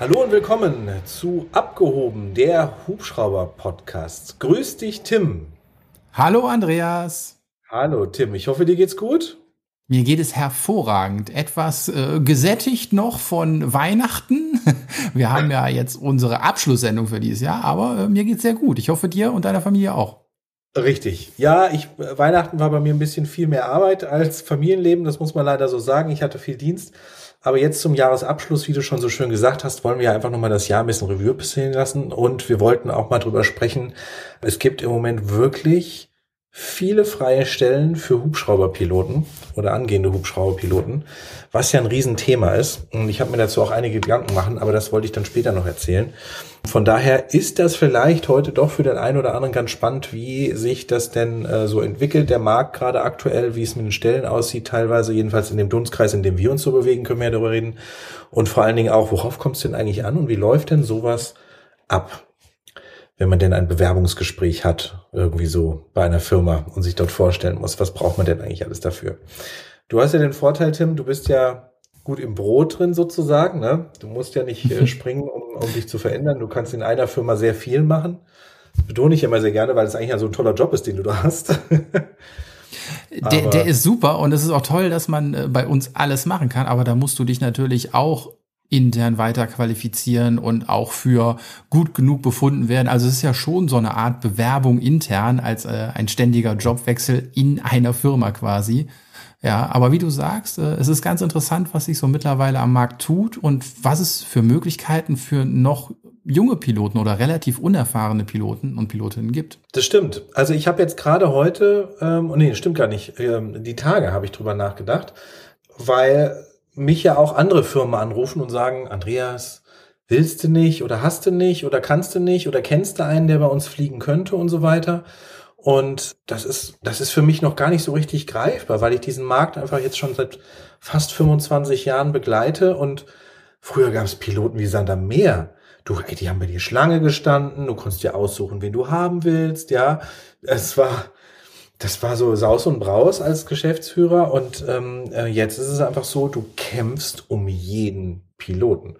Hallo und willkommen zu Abgehoben, der Hubschrauber-Podcast. Grüß dich, Tim. Hallo, Andreas. Hallo, Tim. Ich hoffe, dir geht's gut. Mir geht es hervorragend. Etwas äh, gesättigt noch von Weihnachten. Wir haben ja jetzt unsere Abschlusssendung für dieses Jahr, aber äh, mir geht's sehr gut. Ich hoffe, dir und deiner Familie auch. Richtig. Ja, ich, Weihnachten war bei mir ein bisschen viel mehr Arbeit als Familienleben. Das muss man leider so sagen. Ich hatte viel Dienst. Aber jetzt zum Jahresabschluss, wie du schon so schön gesagt hast, wollen wir einfach nochmal das Jahr ein bisschen Revue passieren lassen. Und wir wollten auch mal drüber sprechen. Es gibt im Moment wirklich viele freie Stellen für Hubschrauberpiloten oder angehende Hubschrauberpiloten, was ja ein Riesenthema ist. Und ich habe mir dazu auch einige Gedanken machen, aber das wollte ich dann später noch erzählen. Von daher ist das vielleicht heute doch für den einen oder anderen ganz spannend, wie sich das denn äh, so entwickelt, der Markt gerade aktuell, wie es mit den Stellen aussieht, teilweise jedenfalls in dem Dunstkreis, in dem wir uns so bewegen, können wir ja darüber reden. Und vor allen Dingen auch, worauf kommt es denn eigentlich an und wie läuft denn sowas ab? Wenn man denn ein Bewerbungsgespräch hat, irgendwie so bei einer Firma und sich dort vorstellen muss, was braucht man denn eigentlich alles dafür? Du hast ja den Vorteil, Tim, du bist ja gut im Brot drin sozusagen. Ne? Du musst ja nicht äh, springen, um, um dich zu verändern. Du kannst in einer Firma sehr viel machen. Das betone ich immer sehr gerne, weil es eigentlich ja so ein toller Job ist, den du da hast. der, der ist super und es ist auch toll, dass man äh, bei uns alles machen kann, aber da musst du dich natürlich auch intern weiter qualifizieren und auch für gut genug befunden werden. Also es ist ja schon so eine Art Bewerbung intern als äh, ein ständiger Jobwechsel in einer Firma quasi. Ja, aber wie du sagst, äh, es ist ganz interessant, was sich so mittlerweile am Markt tut und was es für Möglichkeiten für noch junge Piloten oder relativ unerfahrene Piloten und Pilotinnen gibt. Das stimmt. Also ich habe jetzt gerade heute, ähm, nee, stimmt gar nicht, ähm, die Tage habe ich drüber nachgedacht, weil mich ja auch andere Firmen anrufen und sagen, Andreas, willst du nicht oder hast du nicht oder kannst du nicht oder kennst du einen, der bei uns fliegen könnte und so weiter. Und das ist, das ist für mich noch gar nicht so richtig greifbar, weil ich diesen Markt einfach jetzt schon seit fast 25 Jahren begleite und früher gab es Piloten wie Sander Meer. Du, ey, die haben bei dir Schlange gestanden, du konntest dir aussuchen, wen du haben willst, ja. Es war, das war so Saus und Braus als Geschäftsführer und ähm, äh, jetzt ist es einfach so, du kämpfst um jeden Piloten.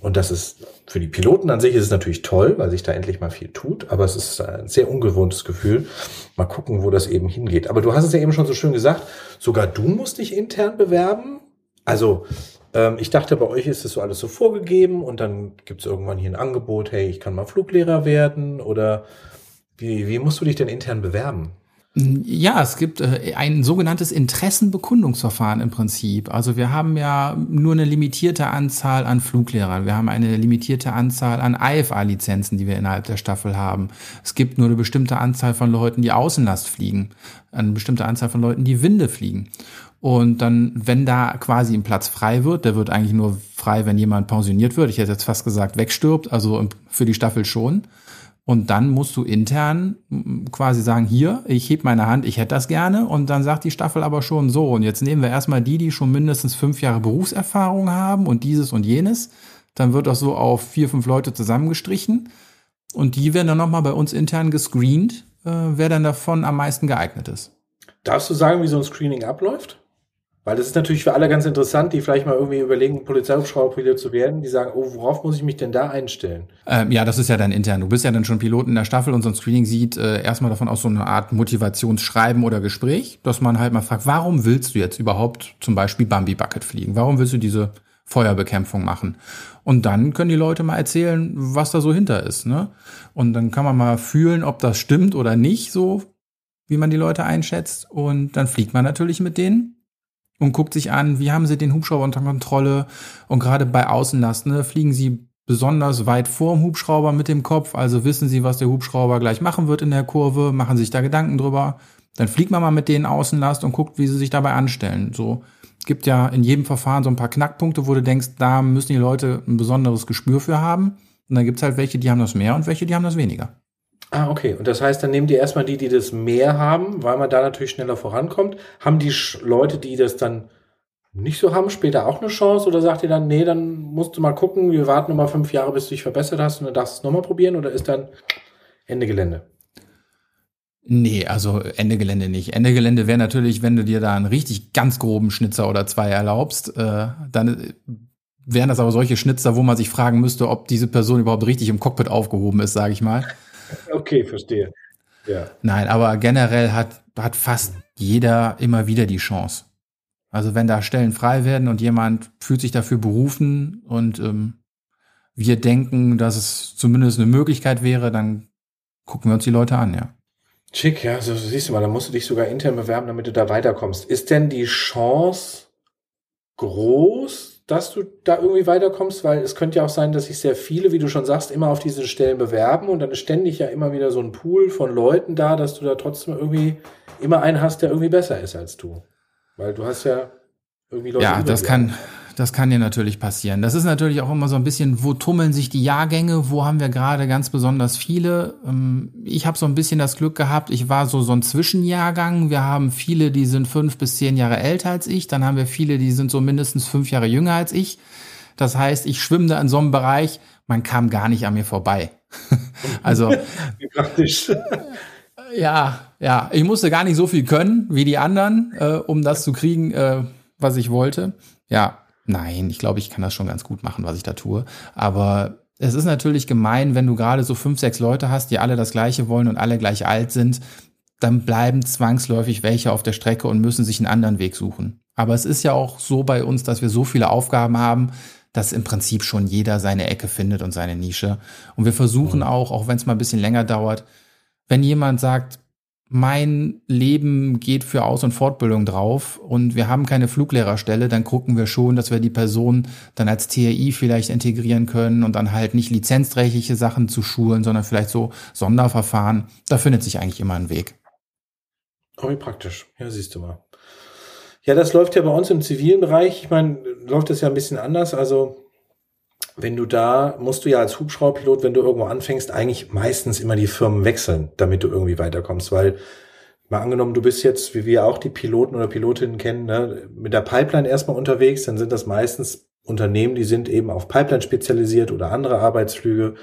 Und das ist für die Piloten an sich ist es natürlich toll, weil sich da endlich mal viel tut, aber es ist ein sehr ungewohntes Gefühl. Mal gucken, wo das eben hingeht. Aber du hast es ja eben schon so schön gesagt, sogar du musst dich intern bewerben. Also ähm, ich dachte, bei euch ist das so alles so vorgegeben und dann gibt es irgendwann hier ein Angebot, hey, ich kann mal Fluglehrer werden oder wie, wie musst du dich denn intern bewerben? Ja, es gibt äh, ein sogenanntes Interessenbekundungsverfahren im Prinzip. Also wir haben ja nur eine limitierte Anzahl an Fluglehrern. Wir haben eine limitierte Anzahl an IFA-Lizenzen, die wir innerhalb der Staffel haben. Es gibt nur eine bestimmte Anzahl von Leuten, die Außenlast fliegen. Eine bestimmte Anzahl von Leuten, die Winde fliegen. Und dann, wenn da quasi ein Platz frei wird, der wird eigentlich nur frei, wenn jemand pensioniert wird. Ich hätte jetzt fast gesagt, wegstirbt, also für die Staffel schon und dann musst du intern quasi sagen, hier, ich heb meine Hand, ich hätte das gerne. Und dann sagt die Staffel aber schon so. Und jetzt nehmen wir erstmal die, die schon mindestens fünf Jahre Berufserfahrung haben und dieses und jenes. Dann wird das so auf vier, fünf Leute zusammengestrichen. Und die werden dann nochmal bei uns intern gescreent, äh, wer dann davon am meisten geeignet ist. Darfst du sagen, wie so ein Screening abläuft? Weil das ist natürlich für alle ganz interessant, die vielleicht mal irgendwie überlegen, Polizeihubschrauberpilot zu werden, die sagen, oh, worauf muss ich mich denn da einstellen? Ähm, ja, das ist ja dann intern. Du bist ja dann schon Pilot in der Staffel und so ein Screening sieht äh, erstmal davon aus, so eine Art Motivationsschreiben oder Gespräch, dass man halt mal fragt, warum willst du jetzt überhaupt zum Beispiel Bambi Bucket fliegen? Warum willst du diese Feuerbekämpfung machen? Und dann können die Leute mal erzählen, was da so hinter ist. Ne? Und dann kann man mal fühlen, ob das stimmt oder nicht, so wie man die Leute einschätzt. Und dann fliegt man natürlich mit denen und guckt sich an, wie haben sie den Hubschrauber unter Kontrolle. Und gerade bei Außenlast ne, fliegen sie besonders weit vor dem Hubschrauber mit dem Kopf, also wissen sie, was der Hubschrauber gleich machen wird in der Kurve, machen sich da Gedanken drüber. Dann fliegt man mal mit denen Außenlast und guckt, wie sie sich dabei anstellen. So gibt ja in jedem Verfahren so ein paar Knackpunkte, wo du denkst, da müssen die Leute ein besonderes Gespür für haben. Und dann gibt's halt welche, die haben das mehr und welche, die haben das weniger. Ah, okay. Und das heißt, dann nehmen die erstmal die, die das mehr haben, weil man da natürlich schneller vorankommt. Haben die Leute, die das dann nicht so haben, später auch eine Chance? Oder sagt ihr dann, nee, dann musst du mal gucken, wir warten nochmal fünf Jahre, bis du dich verbessert hast und dann darfst du es nochmal probieren? Oder ist dann Ende Gelände? Nee, also Ende Gelände nicht. Ende Gelände wäre natürlich, wenn du dir da einen richtig ganz groben Schnitzer oder zwei erlaubst, äh, dann wären das aber solche Schnitzer, wo man sich fragen müsste, ob diese Person überhaupt richtig im Cockpit aufgehoben ist, sage ich mal. Okay, verstehe. Ja. Nein, aber generell hat, hat fast jeder immer wieder die Chance. Also wenn da Stellen frei werden und jemand fühlt sich dafür berufen und ähm, wir denken, dass es zumindest eine Möglichkeit wäre, dann gucken wir uns die Leute an, ja. Schick, ja, so siehst du mal, dann musst du dich sogar intern bewerben, damit du da weiterkommst. Ist denn die Chance groß, dass du da irgendwie weiterkommst? Weil es könnte ja auch sein, dass sich sehr viele, wie du schon sagst, immer auf diese Stellen bewerben und dann ist ständig ja immer wieder so ein Pool von Leuten da, dass du da trotzdem irgendwie immer einen hast, der irgendwie besser ist als du. Weil du hast ja irgendwie Leute. Ja, das kann, das kann dir natürlich passieren. Das ist natürlich auch immer so ein bisschen, wo tummeln sich die Jahrgänge, wo haben wir gerade ganz besonders viele. Ähm, ich habe so ein bisschen das Glück gehabt, ich war so so ein Zwischenjahrgang. Wir haben viele, die sind fünf bis zehn Jahre älter als ich. Dann haben wir viele, die sind so mindestens fünf Jahre jünger als ich. Das heißt, ich schwimme da in so einem Bereich, man kam gar nicht an mir vorbei. also. Praktisch. Ja, ja, ich musste gar nicht so viel können wie die anderen, äh, um das zu kriegen, äh, was ich wollte. Ja, Nein, ich glaube, ich kann das schon ganz gut machen, was ich da tue. Aber es ist natürlich gemein, wenn du gerade so fünf, sechs Leute hast, die alle das Gleiche wollen und alle gleich alt sind, dann bleiben zwangsläufig welche auf der Strecke und müssen sich einen anderen Weg suchen. Aber es ist ja auch so bei uns, dass wir so viele Aufgaben haben, dass im Prinzip schon jeder seine Ecke findet und seine Nische. Und wir versuchen auch, auch wenn es mal ein bisschen länger dauert, wenn jemand sagt, mein Leben geht für Aus- und Fortbildung drauf und wir haben keine Fluglehrerstelle, dann gucken wir schon, dass wir die Person dann als TRI vielleicht integrieren können und dann halt nicht lizenzrechtliche Sachen zu schulen, sondern vielleicht so Sonderverfahren. Da findet sich eigentlich immer ein Weg. Oh, wie praktisch. Ja, siehst du mal. Ja, das läuft ja bei uns im zivilen Bereich. Ich meine, läuft das ja ein bisschen anders. Also wenn du da, musst du ja als Hubschrauberpilot, wenn du irgendwo anfängst, eigentlich meistens immer die Firmen wechseln, damit du irgendwie weiterkommst, weil mal angenommen, du bist jetzt, wie wir auch die Piloten oder Pilotinnen kennen, ne, mit der Pipeline erstmal unterwegs, dann sind das meistens Unternehmen, die sind eben auf Pipeline spezialisiert oder andere Arbeitsflüge.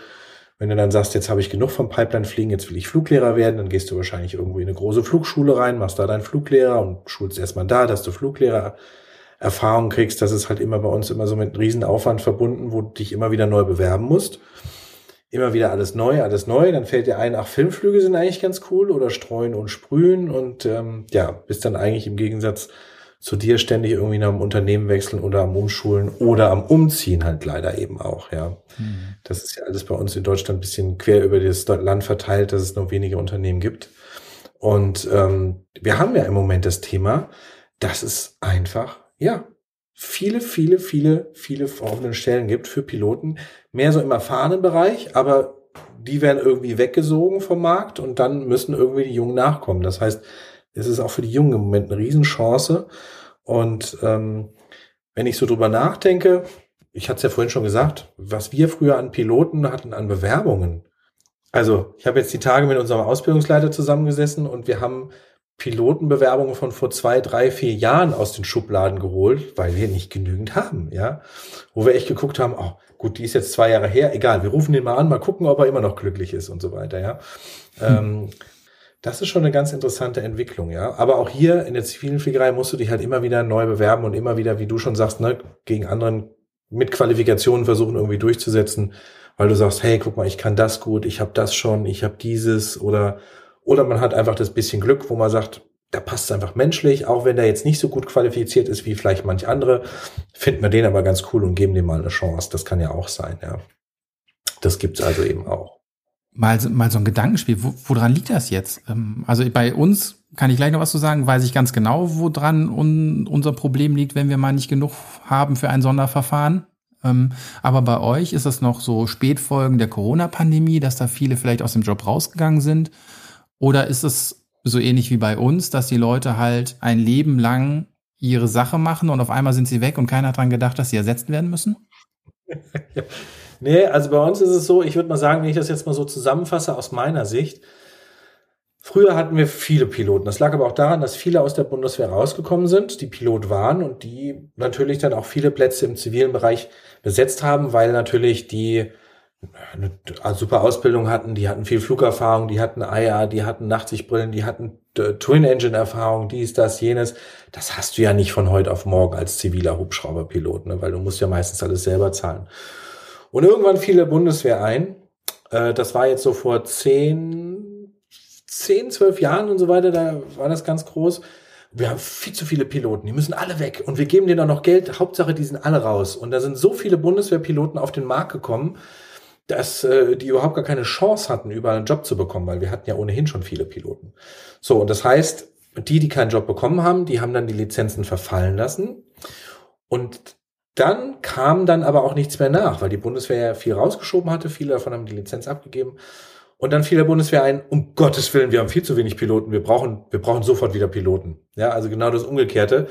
Wenn du dann sagst, jetzt habe ich genug vom Pipeline fliegen, jetzt will ich Fluglehrer werden, dann gehst du wahrscheinlich irgendwo in eine große Flugschule rein, machst da deinen Fluglehrer und schulst erstmal da, dass du Fluglehrer Erfahrung kriegst, das ist halt immer bei uns immer so mit einem Riesenaufwand verbunden, wo du dich immer wieder neu bewerben musst. Immer wieder alles neu, alles neu. Dann fällt dir ein, ach, Filmflüge sind eigentlich ganz cool oder streuen und sprühen und ähm, ja, bist dann eigentlich im Gegensatz zu dir ständig irgendwie nach einem Unternehmen wechseln oder am Umschulen oder am Umziehen halt leider eben auch, ja. Mhm. Das ist ja alles bei uns in Deutschland ein bisschen quer über das Land verteilt, dass es nur wenige Unternehmen gibt. Und ähm, wir haben ja im Moment das Thema, dass es einfach ja, viele, viele, viele, viele offene Stellen gibt für Piloten. Mehr so im erfahrenen Bereich, aber die werden irgendwie weggesogen vom Markt und dann müssen irgendwie die Jungen nachkommen. Das heißt, es ist auch für die Jungen im Moment eine Riesenchance. Und ähm, wenn ich so drüber nachdenke, ich hatte es ja vorhin schon gesagt, was wir früher an Piloten hatten, an Bewerbungen. Also ich habe jetzt die Tage mit unserem Ausbildungsleiter zusammengesessen und wir haben Pilotenbewerbungen von vor zwei, drei, vier Jahren aus den Schubladen geholt, weil wir nicht genügend haben, ja. Wo wir echt geguckt haben, oh, gut, die ist jetzt zwei Jahre her, egal, wir rufen den mal an, mal gucken, ob er immer noch glücklich ist und so weiter, ja. Hm. Ähm, das ist schon eine ganz interessante Entwicklung, ja. Aber auch hier in der zivilen Fliegerei musst du dich halt immer wieder neu bewerben und immer wieder, wie du schon sagst, ne, gegen anderen mit Qualifikationen versuchen irgendwie durchzusetzen, weil du sagst, hey, guck mal, ich kann das gut, ich habe das schon, ich habe dieses oder oder man hat einfach das bisschen Glück, wo man sagt, da passt es einfach menschlich, auch wenn der jetzt nicht so gut qualifiziert ist wie vielleicht manch andere, finden wir den aber ganz cool und geben dem mal eine Chance. Das kann ja auch sein, ja. Das gibt's also eben auch. Mal, mal so ein Gedankenspiel, wo, woran liegt das jetzt? Ähm, also bei uns kann ich gleich noch was zu sagen, weiß ich ganz genau, woran un, unser Problem liegt, wenn wir mal nicht genug haben für ein Sonderverfahren. Ähm, aber bei euch ist das noch so Spätfolgen der Corona-Pandemie, dass da viele vielleicht aus dem Job rausgegangen sind oder ist es so ähnlich wie bei uns, dass die Leute halt ein Leben lang ihre Sache machen und auf einmal sind sie weg und keiner hat dran gedacht, dass sie ersetzt werden müssen? nee, also bei uns ist es so, ich würde mal sagen, wenn ich das jetzt mal so zusammenfasse aus meiner Sicht, Früher hatten wir viele Piloten. Das lag aber auch daran, dass viele aus der Bundeswehr rausgekommen sind, die Pilot waren und die natürlich dann auch viele Plätze im zivilen Bereich besetzt haben, weil natürlich die eine super Ausbildung hatten, die hatten viel Flugerfahrung, die hatten IA, die hatten Nachtsichtbrillen, die hatten Twin-Engine-Erfahrung, dies, das, jenes. Das hast du ja nicht von heute auf morgen als ziviler Hubschrauberpilot, ne? weil du musst ja meistens alles selber zahlen. Und irgendwann fiel der Bundeswehr ein. Äh, das war jetzt so vor zehn, zehn, zwölf Jahren und so weiter, da war das ganz groß. Wir haben viel zu viele Piloten, die müssen alle weg und wir geben denen auch noch Geld. Hauptsache, die sind alle raus. Und da sind so viele Bundeswehrpiloten auf den Markt gekommen, dass äh, die überhaupt gar keine Chance hatten, überall einen Job zu bekommen, weil wir hatten ja ohnehin schon viele Piloten. So, und das heißt, die, die keinen Job bekommen haben, die haben dann die Lizenzen verfallen lassen. Und dann kam dann aber auch nichts mehr nach, weil die Bundeswehr ja viel rausgeschoben hatte. Viele davon haben die Lizenz abgegeben. Und dann fiel der Bundeswehr ein, um Gottes Willen, wir haben viel zu wenig Piloten, wir brauchen, wir brauchen sofort wieder Piloten. Ja, also genau das Umgekehrte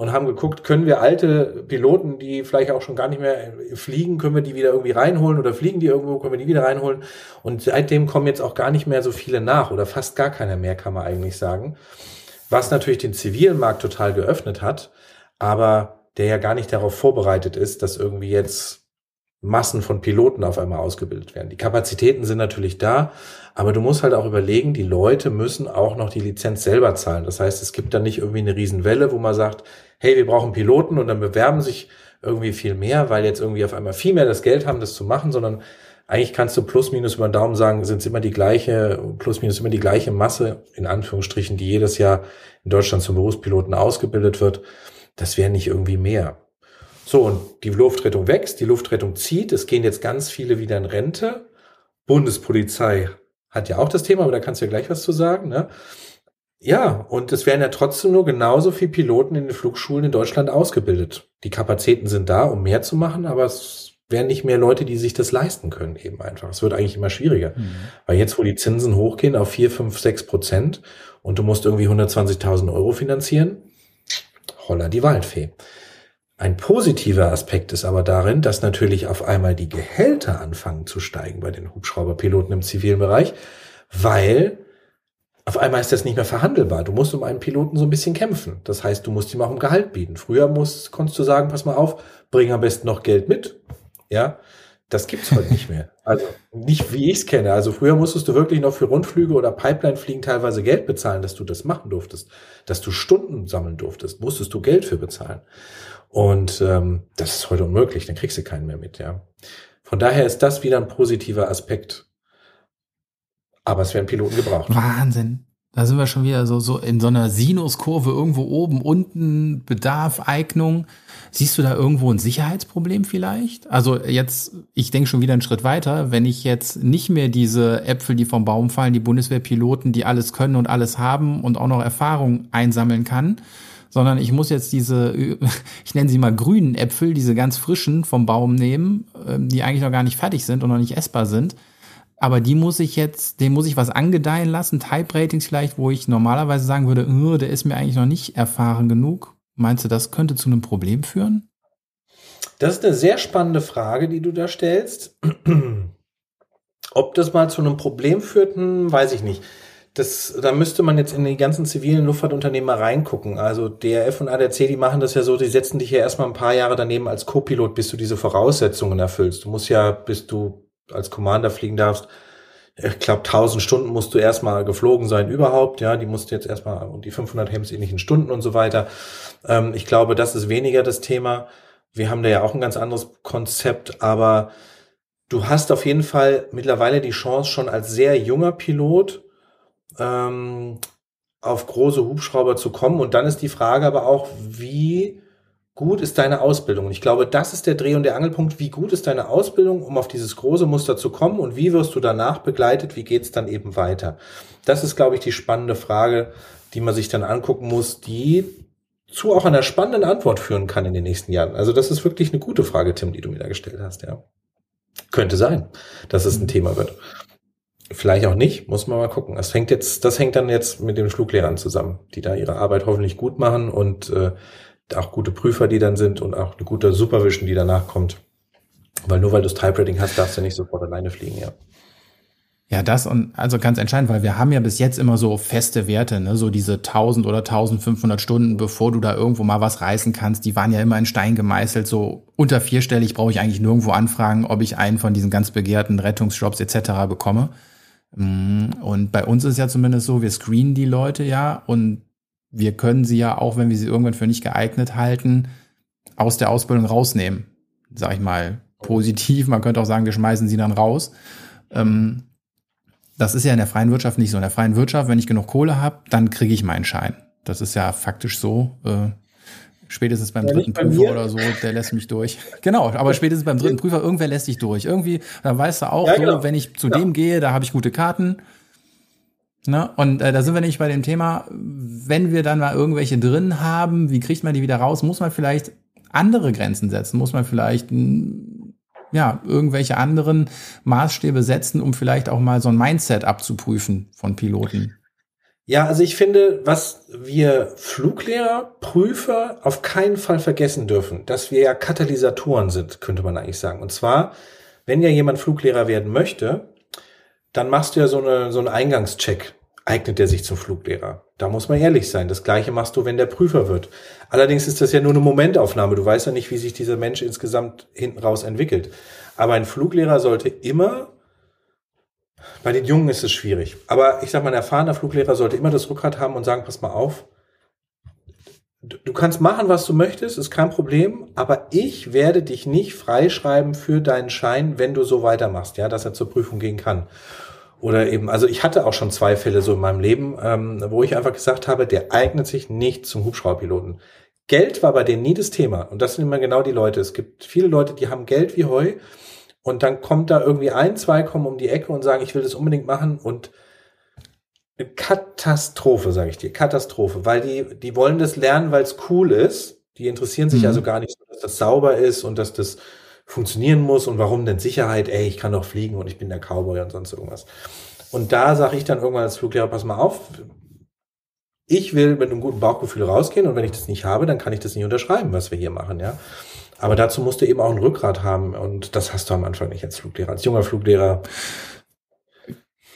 und haben geguckt, können wir alte Piloten, die vielleicht auch schon gar nicht mehr fliegen, können wir die wieder irgendwie reinholen oder fliegen die irgendwo, können wir die wieder reinholen. Und seitdem kommen jetzt auch gar nicht mehr so viele nach oder fast gar keiner mehr, kann man eigentlich sagen. Was natürlich den zivilen Markt total geöffnet hat, aber der ja gar nicht darauf vorbereitet ist, dass irgendwie jetzt Massen von Piloten auf einmal ausgebildet werden. Die Kapazitäten sind natürlich da, aber du musst halt auch überlegen, die Leute müssen auch noch die Lizenz selber zahlen. Das heißt, es gibt dann nicht irgendwie eine Riesenwelle, wo man sagt, hey, wir brauchen Piloten und dann bewerben sich irgendwie viel mehr, weil jetzt irgendwie auf einmal viel mehr das Geld haben, das zu machen, sondern eigentlich kannst du plus minus über den Daumen sagen, sind es immer die gleiche, plus minus immer die gleiche Masse, in Anführungsstrichen, die jedes Jahr in Deutschland zum Berufspiloten ausgebildet wird. Das wäre nicht irgendwie mehr. So, und die Luftrettung wächst, die Luftrettung zieht, es gehen jetzt ganz viele wieder in Rente. Bundespolizei hat ja auch das Thema, aber da kannst du ja gleich was zu sagen. Ne? Ja, und es werden ja trotzdem nur genauso viele Piloten in den Flugschulen in Deutschland ausgebildet. Die Kapazitäten sind da, um mehr zu machen, aber es werden nicht mehr Leute, die sich das leisten können, eben einfach. Es wird eigentlich immer schwieriger. Mhm. Weil jetzt, wo die Zinsen hochgehen auf vier, fünf, sechs Prozent und du musst irgendwie 120.000 Euro finanzieren, holla die Waldfee. Ein positiver Aspekt ist aber darin, dass natürlich auf einmal die Gehälter anfangen zu steigen bei den Hubschrauberpiloten im zivilen Bereich, weil auf einmal ist das nicht mehr verhandelbar. Du musst um einen Piloten so ein bisschen kämpfen. Das heißt, du musst ihm auch um Gehalt bieten. Früher musst, konntest du sagen, pass mal auf, bring am besten noch Geld mit. Ja, das gibt's heute nicht mehr. Also nicht wie ich es kenne. Also früher musstest du wirklich noch für Rundflüge oder Pipeline-Fliegen teilweise Geld bezahlen, dass du das machen durftest, dass du Stunden sammeln durftest, musstest du Geld für bezahlen. Und ähm, das ist heute unmöglich, dann kriegst du keinen mehr mit, ja. Von daher ist das wieder ein positiver Aspekt. Aber es werden Piloten gebraucht. Wahnsinn. Da sind wir schon wieder so, so in so einer Sinuskurve irgendwo oben, unten, Bedarf, Eignung. Siehst du da irgendwo ein Sicherheitsproblem vielleicht? Also jetzt, ich denke schon wieder einen Schritt weiter, wenn ich jetzt nicht mehr diese Äpfel, die vom Baum fallen, die Bundeswehrpiloten, die alles können und alles haben und auch noch Erfahrung einsammeln kann, sondern ich muss jetzt diese, ich nenne sie mal grünen Äpfel, diese ganz frischen vom Baum nehmen, ähm, die eigentlich noch gar nicht fertig sind und noch nicht essbar sind. Aber die muss ich jetzt, dem muss ich was angedeihen lassen, Type-Ratings vielleicht, wo ich normalerweise sagen würde, oh, der ist mir eigentlich noch nicht erfahren genug. Meinst du, das könnte zu einem Problem führen? Das ist eine sehr spannende Frage, die du da stellst. Ob das mal zu einem Problem führt, hm, weiß ich nicht das, da müsste man jetzt in die ganzen zivilen Luftfahrtunternehmen mal reingucken. Also DRF und ADAC, die machen das ja so, die setzen dich ja erstmal ein paar Jahre daneben als Co-Pilot, bis du diese Voraussetzungen erfüllst. Du musst ja, bis du als Commander fliegen darfst, ich glaube, 1000 Stunden musst du erstmal geflogen sein überhaupt, ja, die musst du jetzt erstmal, und die 500 hemmsähnlichen Stunden und so weiter. Ähm, ich glaube, das ist weniger das Thema. Wir haben da ja auch ein ganz anderes Konzept, aber du hast auf jeden Fall mittlerweile die Chance, schon als sehr junger Pilot ähm, auf große Hubschrauber zu kommen. Und dann ist die Frage aber auch, wie gut ist deine Ausbildung? Und ich glaube, das ist der Dreh- und der Angelpunkt. Wie gut ist deine Ausbildung, um auf dieses große Muster zu kommen? Und wie wirst du danach begleitet? Wie geht's dann eben weiter? Das ist, glaube ich, die spannende Frage, die man sich dann angucken muss, die zu auch einer spannenden Antwort führen kann in den nächsten Jahren. Also das ist wirklich eine gute Frage, Tim, die du mir da gestellt hast, ja. Könnte sein, dass es ein Thema wird. Vielleicht auch nicht, muss man mal gucken. Das hängt jetzt, das hängt dann jetzt mit den Fluglehrern zusammen, die da ihre Arbeit hoffentlich gut machen und äh, auch gute Prüfer, die dann sind und auch eine gute Supervision, die danach kommt. Weil nur weil du das Type-Rating hast, darfst du nicht sofort alleine fliegen, ja. Ja, das und also ganz entscheidend, weil wir haben ja bis jetzt immer so feste Werte, ne? so diese 1000 oder 1500 Stunden, bevor du da irgendwo mal was reißen kannst, die waren ja immer in Stein gemeißelt. So unter vierstellig brauche ich eigentlich nirgendwo anfragen, ob ich einen von diesen ganz begehrten Rettungsjobs etc. bekomme. Mm, und bei uns ist ja zumindest so, wir screenen die Leute ja und wir können sie ja auch, wenn wir sie irgendwann für nicht geeignet halten, aus der Ausbildung rausnehmen. Sag ich mal positiv. Man könnte auch sagen, wir schmeißen sie dann raus. Ähm, das ist ja in der freien Wirtschaft nicht so. In der freien Wirtschaft, wenn ich genug Kohle habe, dann kriege ich meinen Schein. Das ist ja faktisch so. Äh, spätestens beim ja, dritten Prüfer oder so, der lässt mich durch. Genau, aber spätestens beim dritten Prüfer, irgendwer lässt dich durch. Irgendwie, dann weißt du auch, ja, genau. so, wenn ich zu ja. dem gehe, da habe ich gute Karten. Ne? Und äh, da sind wir nicht bei dem Thema, wenn wir dann mal irgendwelche drin haben, wie kriegt man die wieder raus? Muss man vielleicht andere Grenzen setzen? Muss man vielleicht ja, irgendwelche anderen Maßstäbe setzen, um vielleicht auch mal so ein Mindset abzuprüfen von Piloten? Ja, also ich finde, was wir Fluglehrer, Prüfer auf keinen Fall vergessen dürfen, dass wir ja Katalysatoren sind, könnte man eigentlich sagen. Und zwar, wenn ja jemand Fluglehrer werden möchte, dann machst du ja so, eine, so einen Eingangscheck. Eignet der sich zum Fluglehrer? Da muss man ehrlich sein. Das gleiche machst du, wenn der Prüfer wird. Allerdings ist das ja nur eine Momentaufnahme. Du weißt ja nicht, wie sich dieser Mensch insgesamt hinten raus entwickelt. Aber ein Fluglehrer sollte immer, bei den Jungen ist es schwierig, aber ich sag mal, ein erfahrener Fluglehrer sollte immer das Rückgrat haben und sagen, pass mal auf, du kannst machen, was du möchtest, ist kein Problem, aber ich werde dich nicht freischreiben für deinen Schein, wenn du so weitermachst, ja, dass er zur Prüfung gehen kann. Oder eben, also ich hatte auch schon zwei Fälle so in meinem Leben, ähm, wo ich einfach gesagt habe, der eignet sich nicht zum Hubschrauberpiloten. Geld war bei denen nie das Thema. Und das sind immer genau die Leute. Es gibt viele Leute, die haben Geld wie Heu. Und dann kommt da irgendwie ein, zwei kommen um die Ecke und sagen, ich will das unbedingt machen. Und Katastrophe, sage ich dir. Katastrophe. Weil die, die wollen das lernen, weil es cool ist. Die interessieren sich mhm. also gar nicht so, dass das sauber ist und dass das funktionieren muss und warum denn Sicherheit, ey, ich kann doch fliegen und ich bin der Cowboy und sonst irgendwas. Und da sage ich dann irgendwann als Fluglehrer, pass mal auf, ich will mit einem guten Bauchgefühl rausgehen und wenn ich das nicht habe, dann kann ich das nicht unterschreiben, was wir hier machen, ja. Aber dazu musst du eben auch ein Rückgrat haben und das hast du am Anfang nicht als Fluglehrer. Als junger Fluglehrer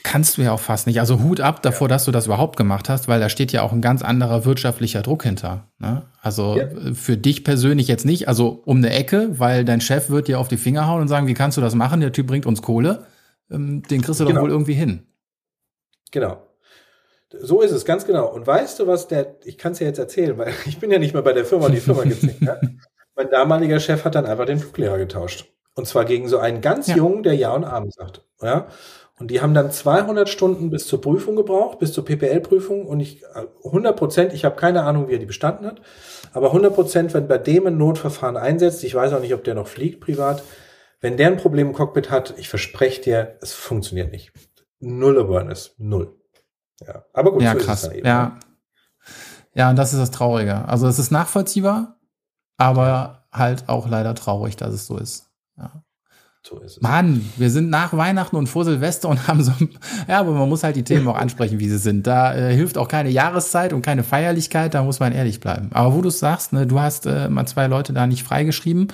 kannst du ja auch fast nicht. Also Hut ab davor, ja. dass du das überhaupt gemacht hast, weil da steht ja auch ein ganz anderer wirtschaftlicher Druck hinter. Ne? Also ja. für dich persönlich jetzt nicht, also um eine Ecke, weil dein Chef wird dir auf die Finger hauen und sagen, wie kannst du das machen? Der Typ bringt uns Kohle. Ähm, den kriegst du genau. doch wohl irgendwie hin. Genau. So ist es, ganz genau. Und weißt du, was der, ich kann es ja jetzt erzählen, weil ich bin ja nicht mehr bei der Firma, die Firma gibt's nicht. Ja? Mein damaliger Chef hat dann einfach den Fluglehrer getauscht. Und zwar gegen so einen ganz ja. jungen, der Ja und Abend sagt. Ja? Und die haben dann 200 Stunden bis zur Prüfung gebraucht, bis zur PPL-Prüfung. Und ich 100 Prozent, ich habe keine Ahnung, wie er die bestanden hat, aber 100 Prozent, wenn bei dem ein Notverfahren einsetzt, ich weiß auch nicht, ob der noch fliegt privat, wenn der ein Problem im Cockpit hat, ich verspreche dir, es funktioniert nicht. Null Awareness, null. Ja, aber gut, ja, so krass. Eben, ja. Ne? ja, und das ist das Traurige. Also es ist nachvollziehbar, aber halt auch leider traurig, dass es so ist. Ja. So ist es. Mann, wir sind nach Weihnachten und vor Silvester und haben so, ja, aber man muss halt die Themen auch ansprechen, wie sie sind. Da äh, hilft auch keine Jahreszeit und keine Feierlichkeit, da muss man ehrlich bleiben. Aber wo du sagst, ne, du hast äh, mal zwei Leute da nicht freigeschrieben.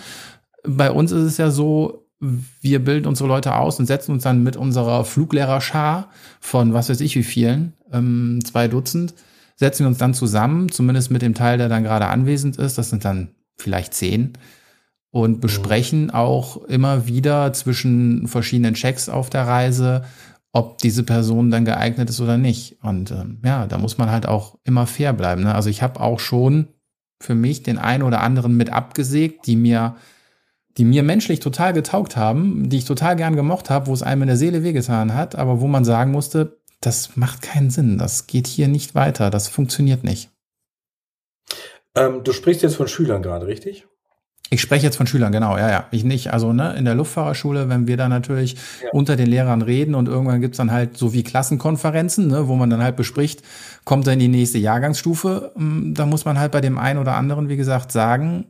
Bei uns ist es ja so, wir bilden unsere Leute aus und setzen uns dann mit unserer Fluglehrer-Schar von was weiß ich wie vielen, ähm, zwei Dutzend, setzen wir uns dann zusammen, zumindest mit dem Teil, der dann gerade anwesend ist. Das sind dann vielleicht zehn und mhm. besprechen auch immer wieder zwischen verschiedenen Checks auf der Reise, ob diese Person dann geeignet ist oder nicht. Und ähm, ja, da muss man halt auch immer fair bleiben. Ne? Also ich habe auch schon für mich den einen oder anderen mit abgesägt, die mir, die mir menschlich total getaugt haben, die ich total gern gemocht habe, wo es einem in der Seele wehgetan hat, aber wo man sagen musste, das macht keinen Sinn, das geht hier nicht weiter, das funktioniert nicht. Ähm, du sprichst jetzt von Schülern gerade, richtig? Ich spreche jetzt von Schülern, genau, ja, ja. Ich nicht. Also ne, in der Luftfahrerschule, wenn wir da natürlich ja. unter den Lehrern reden und irgendwann gibt's dann halt so wie Klassenkonferenzen, ne, wo man dann halt bespricht, kommt er in die nächste Jahrgangsstufe, hm, da muss man halt bei dem einen oder anderen, wie gesagt, sagen,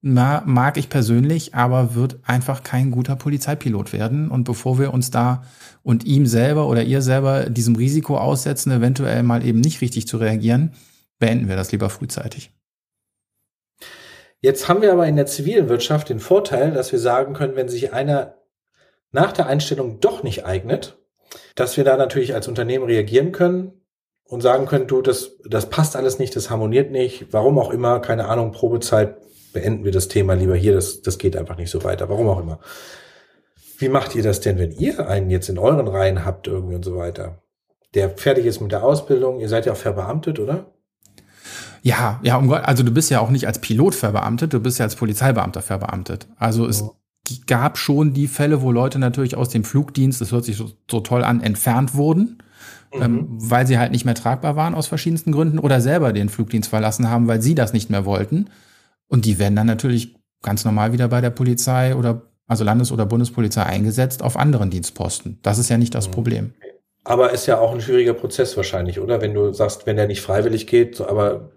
na, mag ich persönlich, aber wird einfach kein guter Polizeipilot werden. Und bevor wir uns da und ihm selber oder ihr selber diesem Risiko aussetzen, eventuell mal eben nicht richtig zu reagieren, beenden wir das lieber frühzeitig. Jetzt haben wir aber in der zivilen Wirtschaft den Vorteil, dass wir sagen können, wenn sich einer nach der Einstellung doch nicht eignet, dass wir da natürlich als Unternehmen reagieren können und sagen können, du, das, das passt alles nicht, das harmoniert nicht, warum auch immer, keine Ahnung, Probezeit, beenden wir das Thema lieber hier, das, das geht einfach nicht so weiter, warum auch immer. Wie macht ihr das denn, wenn ihr einen jetzt in euren Reihen habt irgendwie und so weiter? Der fertig ist mit der Ausbildung, ihr seid ja auch verbeamtet, oder? Ja, ja, um Gott, also du bist ja auch nicht als Pilot verbeamtet, du bist ja als Polizeibeamter verbeamtet. Also es gab schon die Fälle, wo Leute natürlich aus dem Flugdienst, das hört sich so, so toll an, entfernt wurden, mhm. ähm, weil sie halt nicht mehr tragbar waren aus verschiedensten Gründen oder selber den Flugdienst verlassen haben, weil sie das nicht mehr wollten. Und die werden dann natürlich ganz normal wieder bei der Polizei oder also Landes- oder Bundespolizei eingesetzt auf anderen Dienstposten. Das ist ja nicht das mhm. Problem. Aber ist ja auch ein schwieriger Prozess wahrscheinlich, oder? Wenn du sagst, wenn der nicht freiwillig geht, aber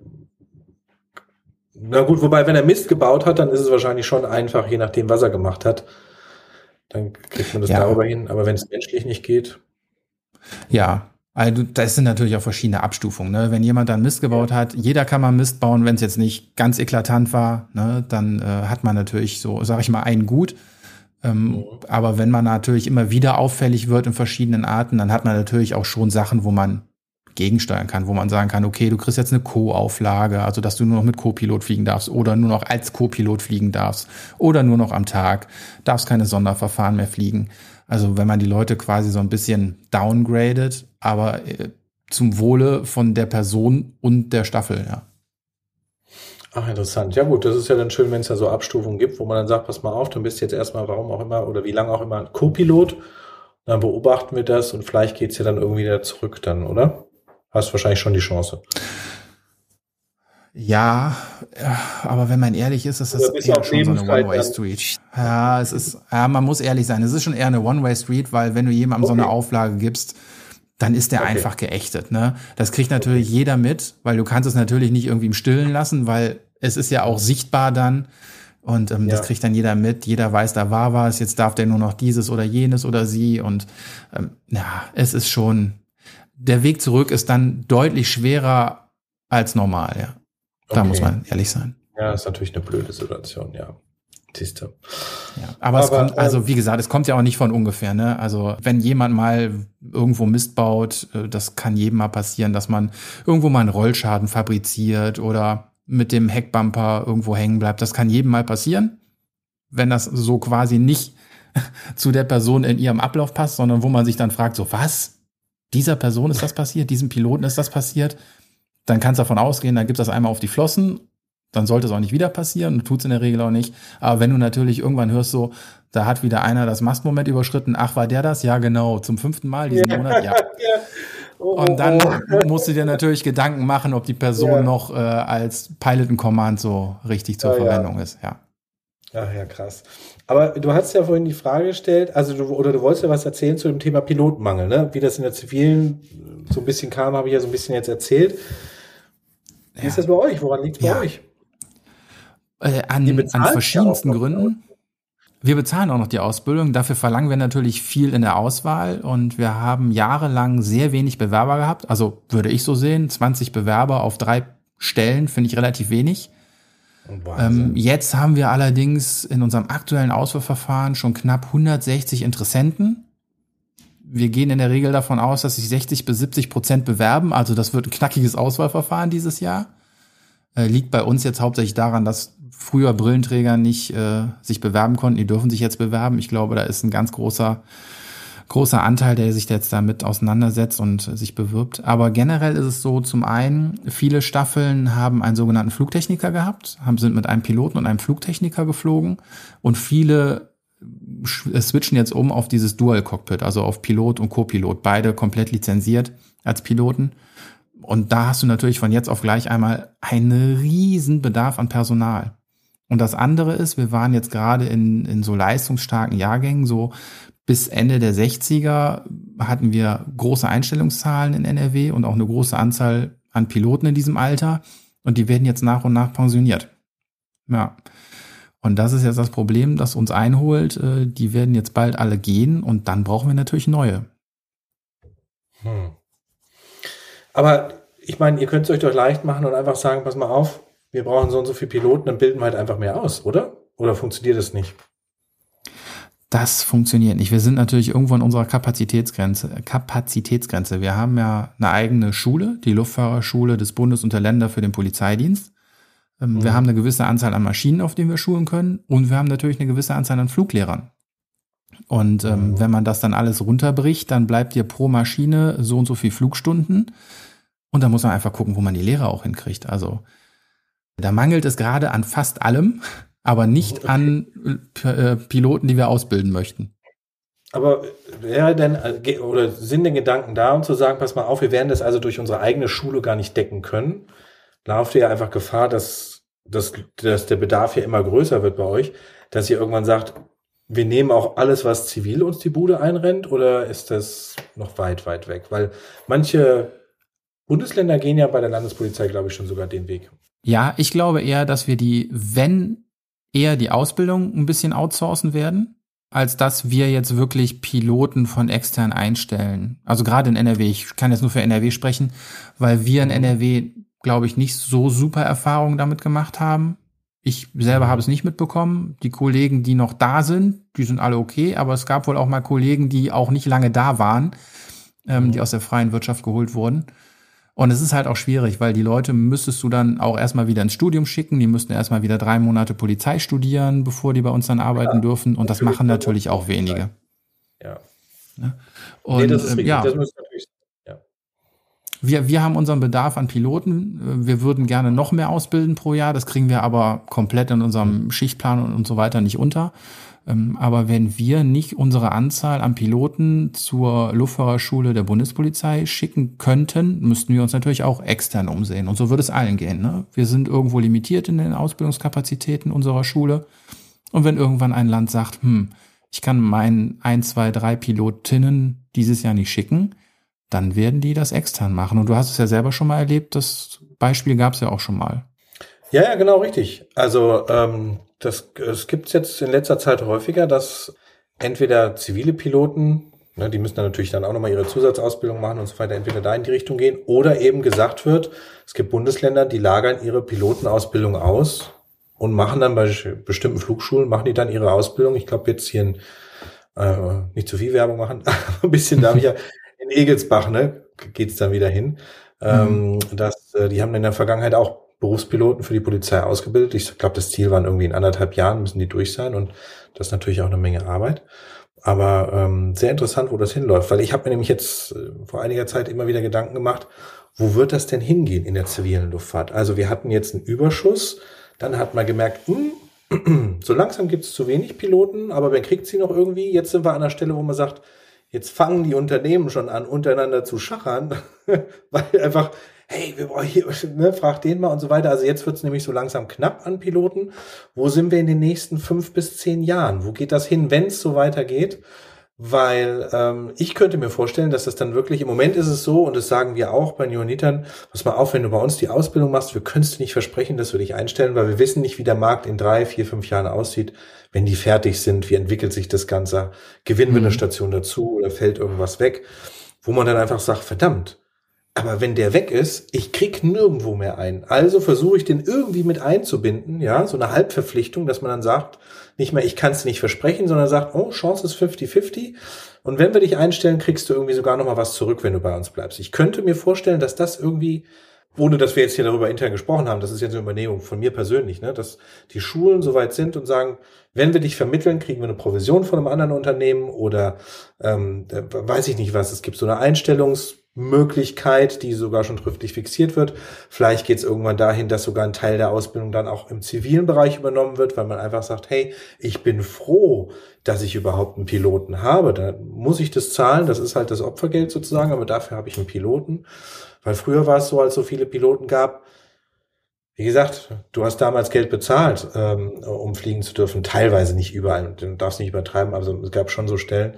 na gut, wobei, wenn er Mist gebaut hat, dann ist es wahrscheinlich schon einfach, je nachdem, was er gemacht hat. Dann kriegt man das ja. darüber hin. Aber wenn es menschlich nicht geht. Ja, also das sind natürlich auch verschiedene Abstufungen. Ne? Wenn jemand dann Mist gebaut hat, jeder kann mal Mist bauen, wenn es jetzt nicht ganz eklatant war, ne? dann äh, hat man natürlich so, sag ich mal, einen gut. Ähm, mhm. Aber wenn man natürlich immer wieder auffällig wird in verschiedenen Arten, dann hat man natürlich auch schon Sachen, wo man gegensteuern kann, wo man sagen kann, okay, du kriegst jetzt eine Co-Auflage, also dass du nur noch mit Co-Pilot fliegen darfst oder nur noch als Co-Pilot fliegen darfst oder nur noch am Tag, darfst keine Sonderverfahren mehr fliegen. Also wenn man die Leute quasi so ein bisschen downgradet, aber äh, zum Wohle von der Person und der Staffel, ja. Ach, interessant. Ja gut, das ist ja dann schön, wenn es da so Abstufungen gibt, wo man dann sagt, pass mal auf, dann bist du jetzt erstmal, warum auch immer, oder wie lange auch immer, Co-Pilot. Dann beobachten wir das und vielleicht geht's ja dann irgendwie wieder zurück dann, oder? Hast wahrscheinlich schon die Chance. Ja, aber wenn man ehrlich ist, ist das eher schon so eine One-Way-Street. Ja, es ist, ja, man muss ehrlich sein. Es ist schon eher eine One-Way-Street, weil wenn du jemandem okay. so eine Auflage gibst, dann ist der okay. einfach geächtet. Ne? Das kriegt natürlich okay. jeder mit, weil du kannst es natürlich nicht irgendwie im Stillen lassen, weil es ist ja auch sichtbar dann. Und ähm, ja. das kriegt dann jeder mit. Jeder weiß, da war was. Jetzt darf der nur noch dieses oder jenes oder sie. Und ähm, ja, es ist schon, der Weg zurück ist dann deutlich schwerer als normal, ja. Da okay. muss man ehrlich sein. Ja, ist natürlich eine blöde Situation, ja. Siehst du. Ja, aber, aber es kommt, also ähm, wie gesagt, es kommt ja auch nicht von ungefähr, ne? Also wenn jemand mal irgendwo Mist baut, äh, das kann jedem mal passieren, dass man irgendwo mal einen Rollschaden fabriziert oder mit dem Heckbumper irgendwo hängen bleibt. Das kann jedem mal passieren, wenn das so quasi nicht zu der Person in ihrem Ablauf passt, sondern wo man sich dann fragt, so was? Dieser Person ist das passiert, diesem Piloten ist das passiert, dann kannst du davon ausgehen, dann gibt das einmal auf die Flossen, dann sollte es auch nicht wieder passieren, tut es in der Regel auch nicht. Aber wenn du natürlich irgendwann hörst, so, da hat wieder einer das Mastmoment überschritten, ach, war der das? Ja, genau, zum fünften Mal diesen ja. Monat, ja. ja. Oh, Und oh, dann oh. musst du dir natürlich Gedanken machen, ob die Person ja. noch äh, als Pilot in Command so richtig zur Verwendung ist, ja. Ach ja, krass. Aber du hast ja vorhin die Frage gestellt, also du, oder du wolltest ja was erzählen zu dem Thema Pilotenmangel, ne? Wie das in der zivilen so ein bisschen kam, habe ich ja so ein bisschen jetzt erzählt. Wie ja. ist das bei euch? Woran liegt es bei ja. euch? Äh, an, an verschiedensten noch, Gründen. Wir bezahlen auch noch die Ausbildung. Dafür verlangen wir natürlich viel in der Auswahl und wir haben jahrelang sehr wenig Bewerber gehabt. Also würde ich so sehen, 20 Bewerber auf drei Stellen finde ich relativ wenig. Ähm, jetzt haben wir allerdings in unserem aktuellen Auswahlverfahren schon knapp 160 Interessenten. Wir gehen in der Regel davon aus, dass sich 60 bis 70 Prozent bewerben. Also das wird ein knackiges Auswahlverfahren dieses Jahr. Äh, liegt bei uns jetzt hauptsächlich daran, dass früher Brillenträger nicht äh, sich bewerben konnten. Die dürfen sich jetzt bewerben. Ich glaube, da ist ein ganz großer großer Anteil, der sich jetzt damit auseinandersetzt und sich bewirbt. Aber generell ist es so, zum einen, viele Staffeln haben einen sogenannten Flugtechniker gehabt, haben, sind mit einem Piloten und einem Flugtechniker geflogen und viele switchen jetzt um auf dieses Dual Cockpit, also auf Pilot und Copilot, beide komplett lizenziert als Piloten. Und da hast du natürlich von jetzt auf gleich einmal einen riesen Bedarf an Personal. Und das andere ist, wir waren jetzt gerade in, in so leistungsstarken Jahrgängen, so bis Ende der 60er hatten wir große Einstellungszahlen in NRW und auch eine große Anzahl an Piloten in diesem Alter. Und die werden jetzt nach und nach pensioniert. Ja. Und das ist jetzt das Problem, das uns einholt. Äh, die werden jetzt bald alle gehen und dann brauchen wir natürlich neue. Hm. Aber ich meine, ihr könnt es euch doch leicht machen und einfach sagen, pass mal auf, wir brauchen so und so viele Piloten, dann bilden wir halt einfach mehr aus, oder? Oder funktioniert das nicht? Das funktioniert nicht. Wir sind natürlich irgendwo an unserer Kapazitätsgrenze. Kapazitätsgrenze. Wir haben ja eine eigene Schule, die Luftfahrerschule des Bundes und der Länder für den Polizeidienst. Ähm, mhm. Wir haben eine gewisse Anzahl an Maschinen, auf denen wir schulen können. Und wir haben natürlich eine gewisse Anzahl an Fluglehrern. Und ähm, mhm. wenn man das dann alles runterbricht, dann bleibt dir pro Maschine so und so viel Flugstunden. Und da muss man einfach gucken, wo man die Lehrer auch hinkriegt. Also da mangelt es gerade an fast allem, aber nicht okay. an äh, Piloten, die wir ausbilden möchten. Aber wäre denn äh, oder sind denn Gedanken da, um zu sagen, pass mal auf, wir werden das also durch unsere eigene Schule gar nicht decken können? Lauft ihr ja einfach Gefahr, dass, dass, dass der Bedarf ja immer größer wird bei euch, dass ihr irgendwann sagt, wir nehmen auch alles, was zivil uns die Bude einrennt, oder ist das noch weit, weit weg? Weil manche Bundesländer gehen ja bei der Landespolizei, glaube ich, schon sogar den Weg. Ja, ich glaube eher, dass wir die, wenn eher die Ausbildung ein bisschen outsourcen werden, als dass wir jetzt wirklich Piloten von extern einstellen. Also gerade in NRW, ich kann jetzt nur für NRW sprechen, weil wir in NRW, glaube ich, nicht so super Erfahrungen damit gemacht haben. Ich selber habe es nicht mitbekommen. Die Kollegen, die noch da sind, die sind alle okay, aber es gab wohl auch mal Kollegen, die auch nicht lange da waren, ähm, die aus der freien Wirtschaft geholt wurden. Und es ist halt auch schwierig, weil die Leute müsstest du dann auch erstmal wieder ins Studium schicken. Die müssten erstmal wieder drei Monate Polizei studieren, bevor die bei uns dann arbeiten ja, dürfen. Und das machen natürlich auch wenige. Ja. Und, nee, das ist ähm, richtig. Ja. Das muss natürlich wir, wir haben unseren Bedarf an Piloten. Wir würden gerne noch mehr ausbilden pro Jahr. Das kriegen wir aber komplett in unserem Schichtplan und, und so weiter nicht unter. Ähm, aber wenn wir nicht unsere Anzahl an Piloten zur Luftfahrerschule der Bundespolizei schicken könnten, müssten wir uns natürlich auch extern umsehen. Und so würde es allen gehen. Ne? Wir sind irgendwo limitiert in den Ausbildungskapazitäten unserer Schule. Und wenn irgendwann ein Land sagt, hm, ich kann meinen ein, zwei, drei Pilotinnen dieses Jahr nicht schicken, dann werden die das extern machen. Und du hast es ja selber schon mal erlebt, das Beispiel gab es ja auch schon mal. Ja, ja, genau, richtig. Also ähm, das, es gibt jetzt in letzter Zeit häufiger, dass entweder zivile Piloten, ne, die müssen dann natürlich dann auch nochmal ihre Zusatzausbildung machen und so weiter, entweder da in die Richtung gehen, oder eben gesagt wird, es gibt Bundesländer, die lagern ihre Pilotenausbildung aus und machen dann bei bestimmten Flugschulen, machen die dann ihre Ausbildung. Ich glaube jetzt hier in, äh, nicht zu viel Werbung machen, ein bisschen darf ich ja, in Egelsbach, ne, geht's dann wieder hin. Mhm. Ähm, das, äh, die haben in der Vergangenheit auch Berufspiloten für die Polizei ausgebildet. Ich glaube, das Ziel waren irgendwie in anderthalb Jahren müssen die durch sein und das ist natürlich auch eine Menge Arbeit. Aber ähm, sehr interessant, wo das hinläuft, weil ich habe mir nämlich jetzt äh, vor einiger Zeit immer wieder Gedanken gemacht, wo wird das denn hingehen in der zivilen Luftfahrt? Also wir hatten jetzt einen Überschuss, dann hat man gemerkt, hm, so langsam gibt es zu wenig Piloten, aber wer kriegt sie noch irgendwie? Jetzt sind wir an der Stelle, wo man sagt, Jetzt fangen die Unternehmen schon an, untereinander zu schachern, weil einfach, hey, wir brauchen hier, ne, frag den mal und so weiter. Also jetzt wird es nämlich so langsam knapp an Piloten. Wo sind wir in den nächsten fünf bis zehn Jahren? Wo geht das hin, wenn es so weitergeht? Weil ähm, ich könnte mir vorstellen, dass das dann wirklich, im Moment ist es so, und das sagen wir auch bei Neonitern, pass mal auf, wenn du bei uns die Ausbildung machst, wir können es dir nicht versprechen, dass wir dich einstellen, weil wir wissen nicht, wie der Markt in drei, vier, fünf Jahren aussieht, wenn die fertig sind, wie entwickelt sich das Ganze, gewinnen wir eine mhm. Station dazu oder fällt irgendwas weg, wo man dann einfach sagt, verdammt, aber wenn der weg ist, ich krieg nirgendwo mehr ein. Also versuche ich den irgendwie mit einzubinden, ja, so eine Halbverpflichtung, dass man dann sagt, nicht mehr, ich kann es nicht versprechen, sondern sagt, oh, Chance ist 50-50. Und wenn wir dich einstellen, kriegst du irgendwie sogar noch mal was zurück, wenn du bei uns bleibst. Ich könnte mir vorstellen, dass das irgendwie, ohne dass wir jetzt hier darüber intern gesprochen haben, das ist jetzt eine Übernehmung von mir persönlich, ne, dass die Schulen soweit sind und sagen, wenn wir dich vermitteln, kriegen wir eine Provision von einem anderen Unternehmen oder ähm, weiß ich nicht was. Es gibt so eine Einstellungs Möglichkeit, die sogar schon schriftlich fixiert wird. Vielleicht geht es irgendwann dahin, dass sogar ein Teil der Ausbildung dann auch im zivilen Bereich übernommen wird, weil man einfach sagt, hey, ich bin froh, dass ich überhaupt einen Piloten habe. Da muss ich das zahlen, das ist halt das Opfergeld sozusagen, aber dafür habe ich einen Piloten. Weil früher war es so, als so viele Piloten gab, wie gesagt, du hast damals Geld bezahlt, ähm, um fliegen zu dürfen. Teilweise nicht überall. Du darfst nicht übertreiben, also es gab schon so Stellen.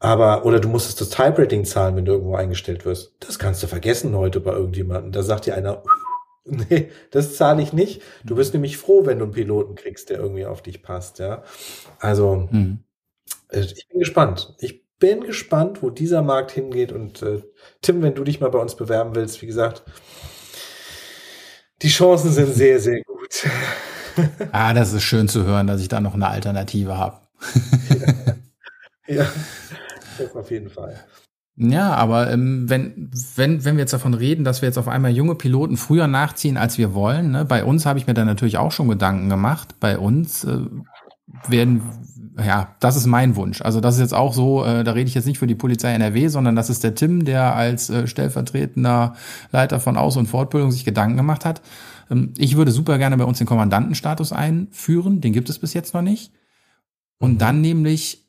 Aber, oder du musstest das Type-Rating zahlen, wenn du irgendwo eingestellt wirst. Das kannst du vergessen heute bei irgendjemandem. Da sagt dir einer, nee, das zahle ich nicht. Du bist nämlich froh, wenn du einen Piloten kriegst, der irgendwie auf dich passt, ja. Also, mhm. ich bin gespannt. Ich bin gespannt, wo dieser Markt hingeht. Und äh, Tim, wenn du dich mal bei uns bewerben willst, wie gesagt, die Chancen sind sehr, sehr gut. ah, das ist schön zu hören, dass ich da noch eine Alternative habe. Ja, das auf jeden Fall. Ja, aber ähm, wenn, wenn, wenn wir jetzt davon reden, dass wir jetzt auf einmal junge Piloten früher nachziehen, als wir wollen, ne, bei uns habe ich mir da natürlich auch schon Gedanken gemacht. Bei uns äh, werden, ja, das ist mein Wunsch. Also das ist jetzt auch so, äh, da rede ich jetzt nicht für die Polizei NRW, sondern das ist der Tim, der als äh, stellvertretender Leiter von Aus- und Fortbildung sich Gedanken gemacht hat. Ähm, ich würde super gerne bei uns den Kommandantenstatus einführen, den gibt es bis jetzt noch nicht. Und dann nämlich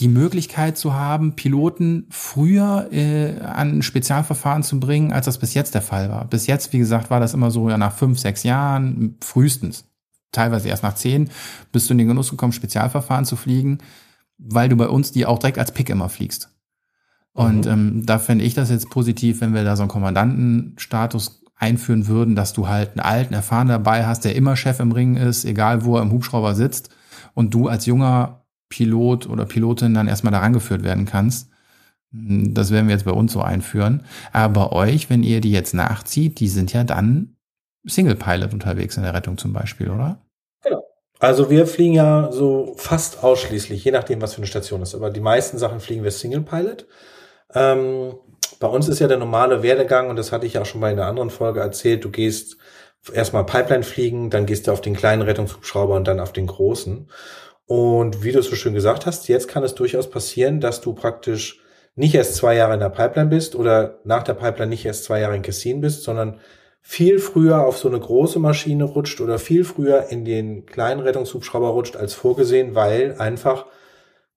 die Möglichkeit zu haben, Piloten früher äh, an Spezialverfahren zu bringen, als das bis jetzt der Fall war. Bis jetzt, wie gesagt, war das immer so ja nach fünf, sechs Jahren, frühestens, teilweise erst nach zehn, bist du in den Genuss gekommen, Spezialverfahren zu fliegen, weil du bei uns die auch direkt als Pick immer fliegst. Und mhm. ähm, da fände ich das jetzt positiv, wenn wir da so einen Kommandantenstatus einführen würden, dass du halt einen alten, erfahrenen dabei hast, der immer Chef im Ring ist, egal wo er im Hubschrauber sitzt, und du als junger Pilot oder Pilotin dann erstmal daran geführt werden kannst. Das werden wir jetzt bei uns so einführen. Aber bei euch, wenn ihr die jetzt nachzieht, die sind ja dann Single Pilot unterwegs in der Rettung zum Beispiel, oder? Genau. Also wir fliegen ja so fast ausschließlich, je nachdem, was für eine Station ist. Aber die meisten Sachen fliegen wir Single Pilot. Ähm, bei uns ist ja der normale Werdegang, und das hatte ich auch schon mal in einer anderen Folge erzählt, du gehst erstmal Pipeline fliegen, dann gehst du auf den kleinen Rettungshubschrauber und dann auf den großen. Und wie du es so schön gesagt hast, jetzt kann es durchaus passieren, dass du praktisch nicht erst zwei Jahre in der Pipeline bist oder nach der Pipeline nicht erst zwei Jahre in Kessin bist, sondern viel früher auf so eine große Maschine rutscht oder viel früher in den kleinen Rettungshubschrauber rutscht als vorgesehen, weil einfach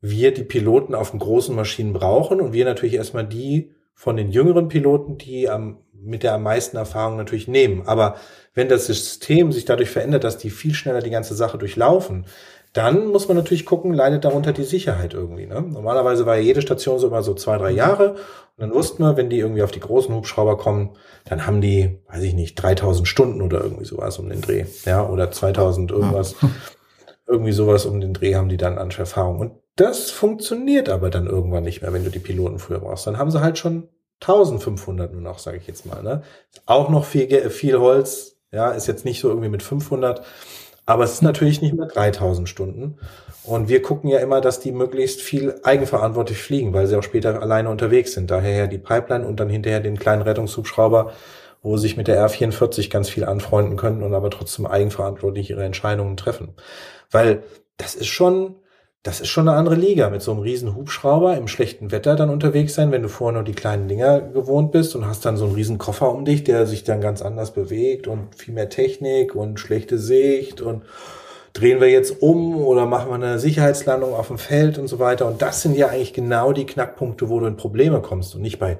wir die Piloten auf den großen Maschinen brauchen und wir natürlich erstmal die von den jüngeren Piloten, die am, mit der am meisten Erfahrung natürlich nehmen. Aber wenn das System sich dadurch verändert, dass die viel schneller die ganze Sache durchlaufen, dann muss man natürlich gucken, leidet darunter die Sicherheit irgendwie. Ne? Normalerweise war ja jede Station so immer so zwei, drei Jahre. Und dann wussten wir, wenn die irgendwie auf die großen Hubschrauber kommen, dann haben die, weiß ich nicht, 3000 Stunden oder irgendwie sowas um den Dreh. Ja, oder 2000 irgendwas. Ja. Irgendwie sowas um den Dreh haben die dann an Erfahrung. Und das funktioniert aber dann irgendwann nicht mehr, wenn du die Piloten früher brauchst. Dann haben sie halt schon 1500 nur noch, sage ich jetzt mal. Ne? Auch noch viel, viel Holz. Ja, ist jetzt nicht so irgendwie mit 500. Aber es ist natürlich nicht mehr 3000 Stunden. Und wir gucken ja immer, dass die möglichst viel eigenverantwortlich fliegen, weil sie auch später alleine unterwegs sind. Daher ja die Pipeline und dann hinterher den kleinen Rettungshubschrauber, wo sie sich mit der R44 ganz viel anfreunden können und aber trotzdem eigenverantwortlich ihre Entscheidungen treffen. Weil das ist schon, das ist schon eine andere Liga, mit so einem riesen Hubschrauber im schlechten Wetter dann unterwegs sein, wenn du vorher nur die kleinen Dinger gewohnt bist und hast dann so einen riesen Koffer um dich, der sich dann ganz anders bewegt und viel mehr Technik und schlechte Sicht und drehen wir jetzt um oder machen wir eine Sicherheitslandung auf dem Feld und so weiter. Und das sind ja eigentlich genau die Knackpunkte, wo du in Probleme kommst und nicht bei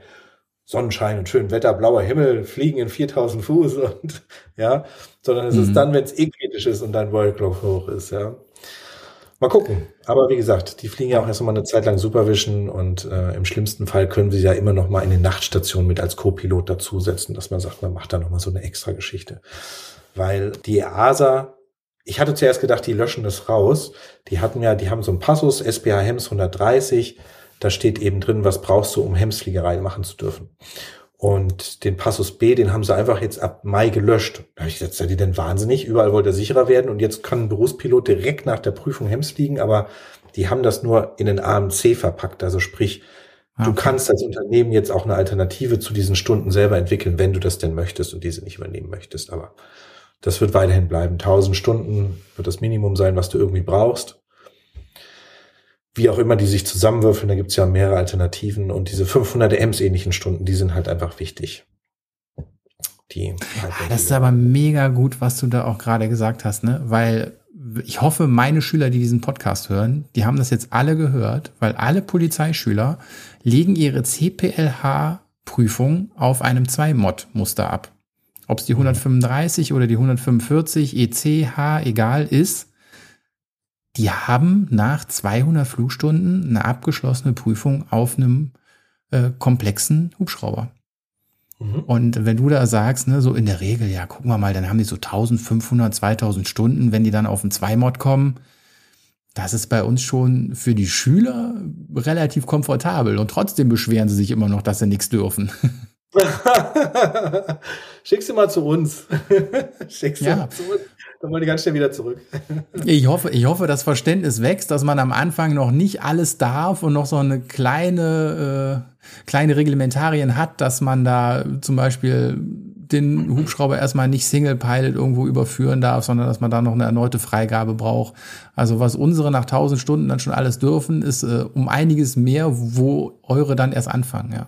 Sonnenschein und schönem Wetter, blauer Himmel, fliegen in 4000 Fuß und, ja, sondern es mhm. ist dann, wenn es eh kritisch ist und dein World hoch ist, ja. Mal gucken. Aber wie gesagt, die fliegen ja auch erst mal eine Zeit lang Supervision und äh, im schlimmsten Fall können sie ja immer noch mal in den Nachtstation mit als Co-Pilot dazusetzen, dass man sagt, man macht da noch mal so eine extra Geschichte. Weil die EASA, ich hatte zuerst gedacht, die löschen das raus. Die hatten ja, die haben so einen Passus, SPH Hems 130, da steht eben drin, was brauchst du, um Hemsfliegerei machen zu dürfen. Und den Passus B, den haben sie einfach jetzt ab Mai gelöscht. Da habe ich gesagt, seid ihr denn wahnsinnig? Überall wollte er sicherer werden und jetzt kann ein Berufspilot direkt nach der Prüfung Hems fliegen, aber die haben das nur in den AMC verpackt. Also sprich, okay. du kannst als Unternehmen jetzt auch eine Alternative zu diesen Stunden selber entwickeln, wenn du das denn möchtest und diese nicht übernehmen möchtest. Aber das wird weiterhin bleiben. 1000 Stunden wird das Minimum sein, was du irgendwie brauchst wie auch immer die sich zusammenwürfeln, da gibt es ja mehrere Alternativen und diese 500 Ems ähnlichen Stunden, die sind halt einfach wichtig. Die halt ah, das ist aber mega gut, was du da auch gerade gesagt hast, ne? Weil ich hoffe, meine Schüler, die diesen Podcast hören, die haben das jetzt alle gehört, weil alle Polizeischüler legen ihre CPLH-Prüfung auf einem 2-Mod-Muster ab. Ob es die 135 mhm. oder die 145 ECH egal ist, die haben nach 200 Flugstunden eine abgeschlossene Prüfung auf einem äh, komplexen Hubschrauber. Mhm. Und wenn du da sagst, ne, so in der Regel, ja, gucken wir mal, dann haben die so 1500, 2000 Stunden, wenn die dann auf ein 2-Mod kommen. Das ist bei uns schon für die Schüler relativ komfortabel und trotzdem beschweren sie sich immer noch, dass sie nichts dürfen. Schick sie mal zu uns. Schick sie ja. mal zu uns. Dann wollen die ganz schnell wieder zurück. Ich hoffe, ich hoffe, das Verständnis wächst, dass man am Anfang noch nicht alles darf und noch so eine kleine, äh, kleine Reglementarien hat, dass man da zum Beispiel den Hubschrauber erstmal nicht Single Pilot irgendwo überführen darf, sondern dass man da noch eine erneute Freigabe braucht. Also was unsere nach 1000 Stunden dann schon alles dürfen, ist äh, um einiges mehr, wo eure dann erst anfangen, ja.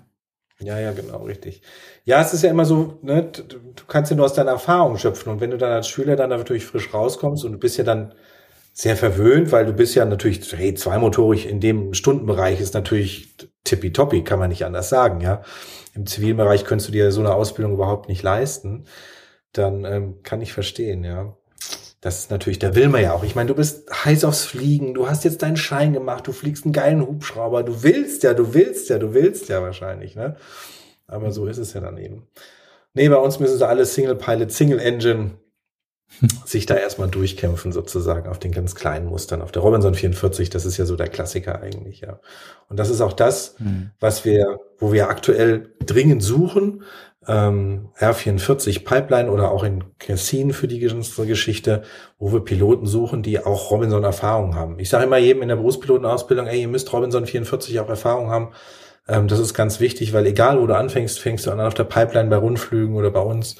Ja, ja, genau, richtig. Ja, es ist ja immer so, ne, du kannst ja nur aus deiner Erfahrung schöpfen. Und wenn du dann als Schüler dann natürlich frisch rauskommst und du bist ja dann sehr verwöhnt, weil du bist ja natürlich, hey, zweimotorig in dem Stundenbereich ist natürlich tippitoppi, kann man nicht anders sagen, ja. Im Zivilbereich könntest du dir so eine Ausbildung überhaupt nicht leisten. Dann ähm, kann ich verstehen, ja. Das ist natürlich, da will man ja auch. Ich meine, du bist heiß aufs Fliegen, du hast jetzt deinen Schein gemacht, du fliegst einen geilen Hubschrauber, du willst ja, du willst ja, du willst ja wahrscheinlich, ne? Aber so ist es ja dann eben. Nee, bei uns müssen sie alle Single Pilot, Single Engine sich da erstmal durchkämpfen sozusagen auf den ganz kleinen Mustern. Auf der Robinson 44, das ist ja so der Klassiker eigentlich, ja. Und das ist auch das, mhm. was wir, wo wir aktuell dringend suchen. Ähm, R44 Pipeline oder auch in Cassine für die Geschichte, wo wir Piloten suchen, die auch Robinson Erfahrung haben. Ich sage immer jedem in der Berufspilotenausbildung, ey, ihr müsst Robinson 44 auch Erfahrung haben. Ähm, das ist ganz wichtig, weil egal wo du anfängst, fängst du an auf der Pipeline bei Rundflügen oder bei uns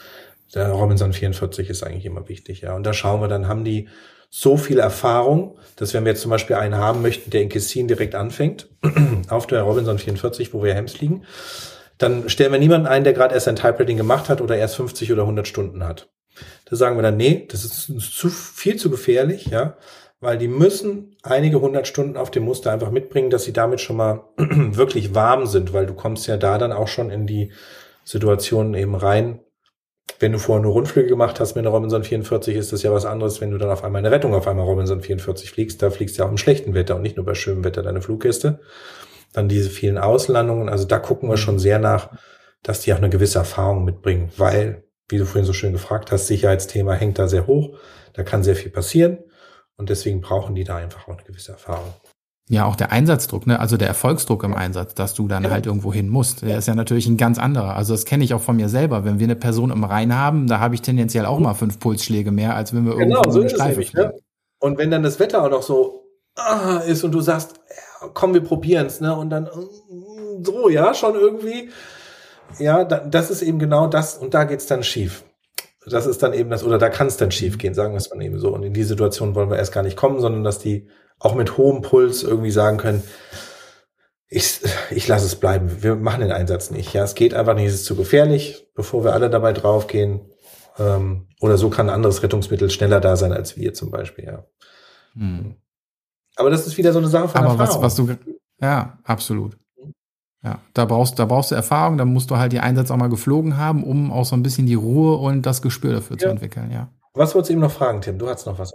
der Robinson 44 ist eigentlich immer wichtig, ja. Und da schauen wir dann, haben die so viel Erfahrung, dass wenn wir jetzt zum Beispiel einen haben möchten, der in Kessin direkt anfängt, auf der Robinson 44, wo wir Hems liegen, dann stellen wir niemanden ein, der gerade erst ein Typewriting gemacht hat oder erst 50 oder 100 Stunden hat. Da sagen wir dann, nee, das ist zu, viel zu gefährlich, ja, weil die müssen einige hundert Stunden auf dem Muster einfach mitbringen, dass sie damit schon mal wirklich warm sind, weil du kommst ja da dann auch schon in die Situation eben rein, wenn du vorher nur Rundflüge gemacht hast mit einer Robinson 44, ist das ja was anderes, wenn du dann auf einmal eine Rettung auf einmal Robinson 44 fliegst. Da fliegst du ja auch im schlechten Wetter und nicht nur bei schönem Wetter deine Fluggäste. Dann diese vielen Auslandungen. Also da gucken wir schon sehr nach, dass die auch eine gewisse Erfahrung mitbringen, weil, wie du vorhin so schön gefragt hast, Sicherheitsthema hängt da sehr hoch. Da kann sehr viel passieren. Und deswegen brauchen die da einfach auch eine gewisse Erfahrung. Ja, auch der Einsatzdruck, ne? also der Erfolgsdruck im Einsatz, dass du dann ja. halt irgendwo hin musst, der ist ja natürlich ein ganz anderer. Also das kenne ich auch von mir selber. Wenn wir eine Person im Rhein haben, da habe ich tendenziell auch mal fünf Pulsschläge mehr, als wenn wir genau, irgendwo so eine Streife nämlich, ne? Und wenn dann das Wetter auch noch so ah, ist und du sagst, komm, wir probieren's, ne? Und dann mm, so, ja, schon irgendwie, ja, da, das ist eben genau das und da geht's dann schief. Das ist dann eben das, oder da kann es dann schief gehen, sagen wir es mal eben so. Und in die Situation wollen wir erst gar nicht kommen, sondern dass die auch mit hohem Puls irgendwie sagen können, ich, ich lasse es bleiben, wir machen den Einsatz nicht. Ja, es geht einfach nicht, es ist zu gefährlich, bevor wir alle dabei draufgehen. Ähm, oder so kann ein anderes Rettungsmittel schneller da sein als wir zum Beispiel, ja. Hm. Aber das ist wieder so eine Sache von Aber Erfahrung. was, was du, ja, absolut. Ja, da brauchst, da brauchst du Erfahrung, da musst du halt die Einsatz auch mal geflogen haben, um auch so ein bisschen die Ruhe und das Gespür dafür ja. zu entwickeln, ja. Was wolltest du ihm noch fragen, Tim? Du hast noch was.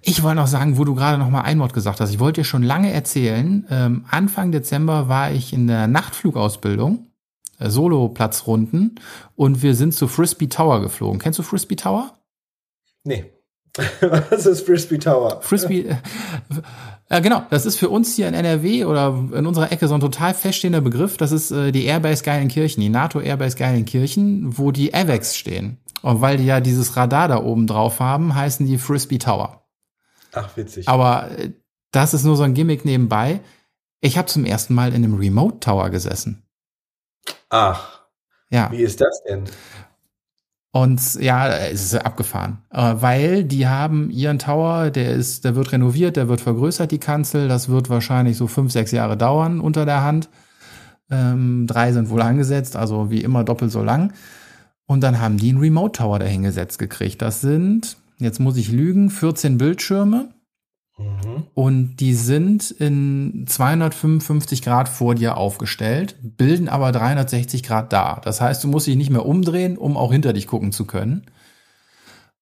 Ich wollte noch sagen, wo du gerade noch mal ein Wort gesagt hast. Ich wollte dir schon lange erzählen. Ähm, Anfang Dezember war ich in der Nachtflugausbildung, äh, Solo-Platzrunden, und wir sind zu Frisbee Tower geflogen. Kennst du Frisbee Tower? Nee. Was ist Frisbee Tower? Frisbee, äh, genau, das ist für uns hier in NRW oder in unserer Ecke so ein total feststehender Begriff. Das ist äh, die Airbase Geilenkirchen, die NATO Airbase Geilenkirchen, wo die AVEX stehen. Und weil die ja dieses Radar da oben drauf haben, heißen die Frisbee Tower. Ach, witzig. Aber äh, das ist nur so ein Gimmick nebenbei. Ich habe zum ersten Mal in einem Remote Tower gesessen. Ach. Ja. Wie ist das denn? Und ja, es ist abgefahren, äh, weil die haben ihren Tower, der ist, der wird renoviert, der wird vergrößert, die Kanzel. Das wird wahrscheinlich so fünf, sechs Jahre dauern unter der Hand. Ähm, drei sind wohl angesetzt, also wie immer doppelt so lang. Und dann haben die einen Remote Tower dahingesetzt gekriegt. Das sind, jetzt muss ich lügen, 14 Bildschirme. Mhm. Und die sind in 255 Grad vor dir aufgestellt, bilden aber 360 Grad da. Das heißt, du musst dich nicht mehr umdrehen, um auch hinter dich gucken zu können.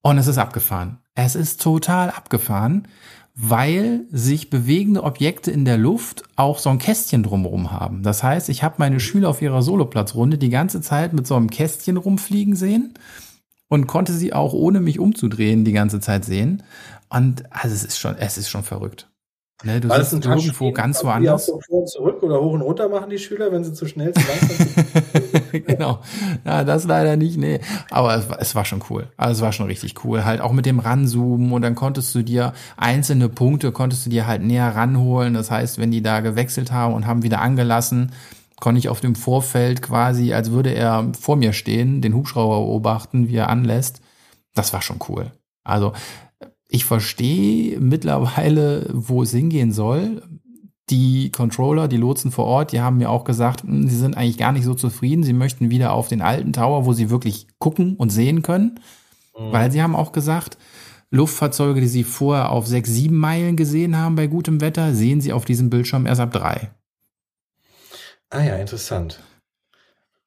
Und es ist abgefahren. Es ist total abgefahren weil sich bewegende Objekte in der Luft auch so ein Kästchen drumherum haben. Das heißt, ich habe meine Schüler auf ihrer Soloplatzrunde die ganze Zeit mit so einem Kästchen rumfliegen sehen und konnte sie auch ohne mich umzudrehen die ganze Zeit sehen. Und also es ist schon, es ist schon verrückt. Ne, du War sitzt irgendwo ganz woanders. Die auch so vor und zurück oder hoch und runter machen die Schüler, wenn sie zu schnell zu langsam sind. genau. Ja, das leider nicht, nee. Aber es war, es war schon cool. Also es war schon richtig cool. Halt auch mit dem Ranzoomen und dann konntest du dir einzelne Punkte, konntest du dir halt näher ranholen. Das heißt, wenn die da gewechselt haben und haben wieder angelassen, konnte ich auf dem Vorfeld quasi, als würde er vor mir stehen, den Hubschrauber beobachten, wie er anlässt. Das war schon cool. Also ich verstehe mittlerweile, wo es hingehen soll. Die Controller, die Lotsen vor Ort, die haben mir auch gesagt, hm, sie sind eigentlich gar nicht so zufrieden. Sie möchten wieder auf den alten Tower, wo sie wirklich gucken und sehen können. Mhm. Weil sie haben auch gesagt, Luftfahrzeuge, die sie vorher auf sechs, sieben Meilen gesehen haben bei gutem Wetter, sehen sie auf diesem Bildschirm erst ab drei. Ah ja, interessant.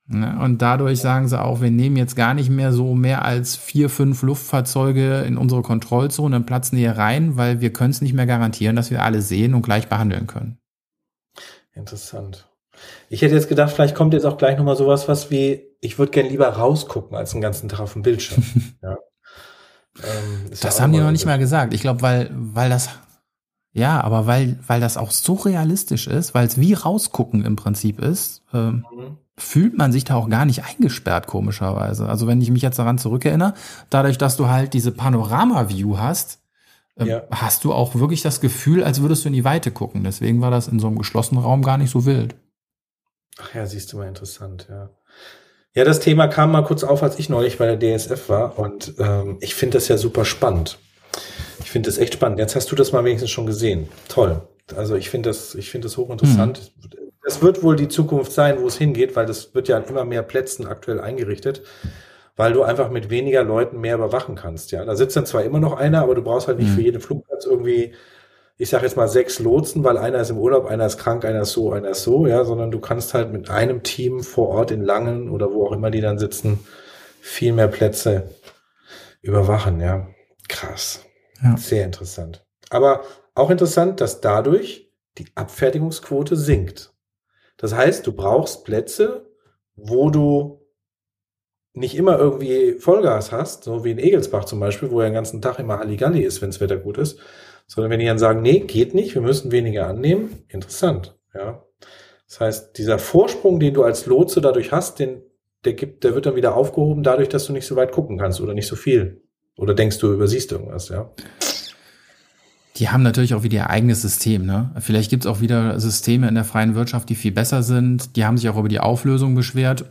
Ne? Und dadurch sagen sie auch, wir nehmen jetzt gar nicht mehr so mehr als vier, fünf Luftfahrzeuge in unsere Kontrollzone in Platznähe rein, weil wir können es nicht mehr garantieren, dass wir alle sehen und gleich behandeln können. Interessant. Ich hätte jetzt gedacht, vielleicht kommt jetzt auch gleich nochmal sowas, was wie, ich würde gern lieber rausgucken als den ganzen Tag auf dem Bildschirm. ja. ähm, das ja haben die noch nicht mal gesagt. Ich glaube, weil, weil das, ja, aber weil, weil das auch so realistisch ist, weil es wie rausgucken im Prinzip ist, ähm, mhm fühlt man sich da auch gar nicht eingesperrt, komischerweise. Also wenn ich mich jetzt daran zurückerinnere, dadurch, dass du halt diese Panorama-View hast, ähm, ja. hast du auch wirklich das Gefühl, als würdest du in die Weite gucken. Deswegen war das in so einem geschlossenen Raum gar nicht so wild. Ach ja, siehst du mal interessant, ja. Ja, das Thema kam mal kurz auf, als ich neulich bei der DSF war und ähm, ich finde das ja super spannend. Ich finde das echt spannend. Jetzt hast du das mal wenigstens schon gesehen. Toll. Also ich finde das, ich finde das hochinteressant. Mhm das wird wohl die Zukunft sein, wo es hingeht, weil das wird ja an immer mehr Plätzen aktuell eingerichtet, weil du einfach mit weniger Leuten mehr überwachen kannst. Ja, da sitzt dann zwar immer noch einer, aber du brauchst halt nicht mhm. für jeden Flugplatz irgendwie, ich sage jetzt mal sechs Lotsen, weil einer ist im Urlaub, einer ist krank, einer ist so, einer ist so, ja, sondern du kannst halt mit einem Team vor Ort in Langen oder wo auch immer die dann sitzen, viel mehr Plätze überwachen. Ja, krass, ja. sehr interessant. Aber auch interessant, dass dadurch die Abfertigungsquote sinkt. Das heißt, du brauchst Plätze, wo du nicht immer irgendwie Vollgas hast, so wie in Egelsbach zum Beispiel, wo ja den ganzen Tag immer Halligalli ist, wenn das Wetter gut ist, sondern wenn die dann sagen, nee, geht nicht, wir müssen weniger annehmen, interessant, ja. Das heißt, dieser Vorsprung, den du als Lotse dadurch hast, den, der gibt, der wird dann wieder aufgehoben dadurch, dass du nicht so weit gucken kannst oder nicht so viel. Oder denkst du, übersiehst irgendwas, ja. Die haben natürlich auch wieder ihr eigenes System. Ne? Vielleicht gibt es auch wieder Systeme in der freien Wirtschaft, die viel besser sind. Die haben sich auch über die Auflösung beschwert.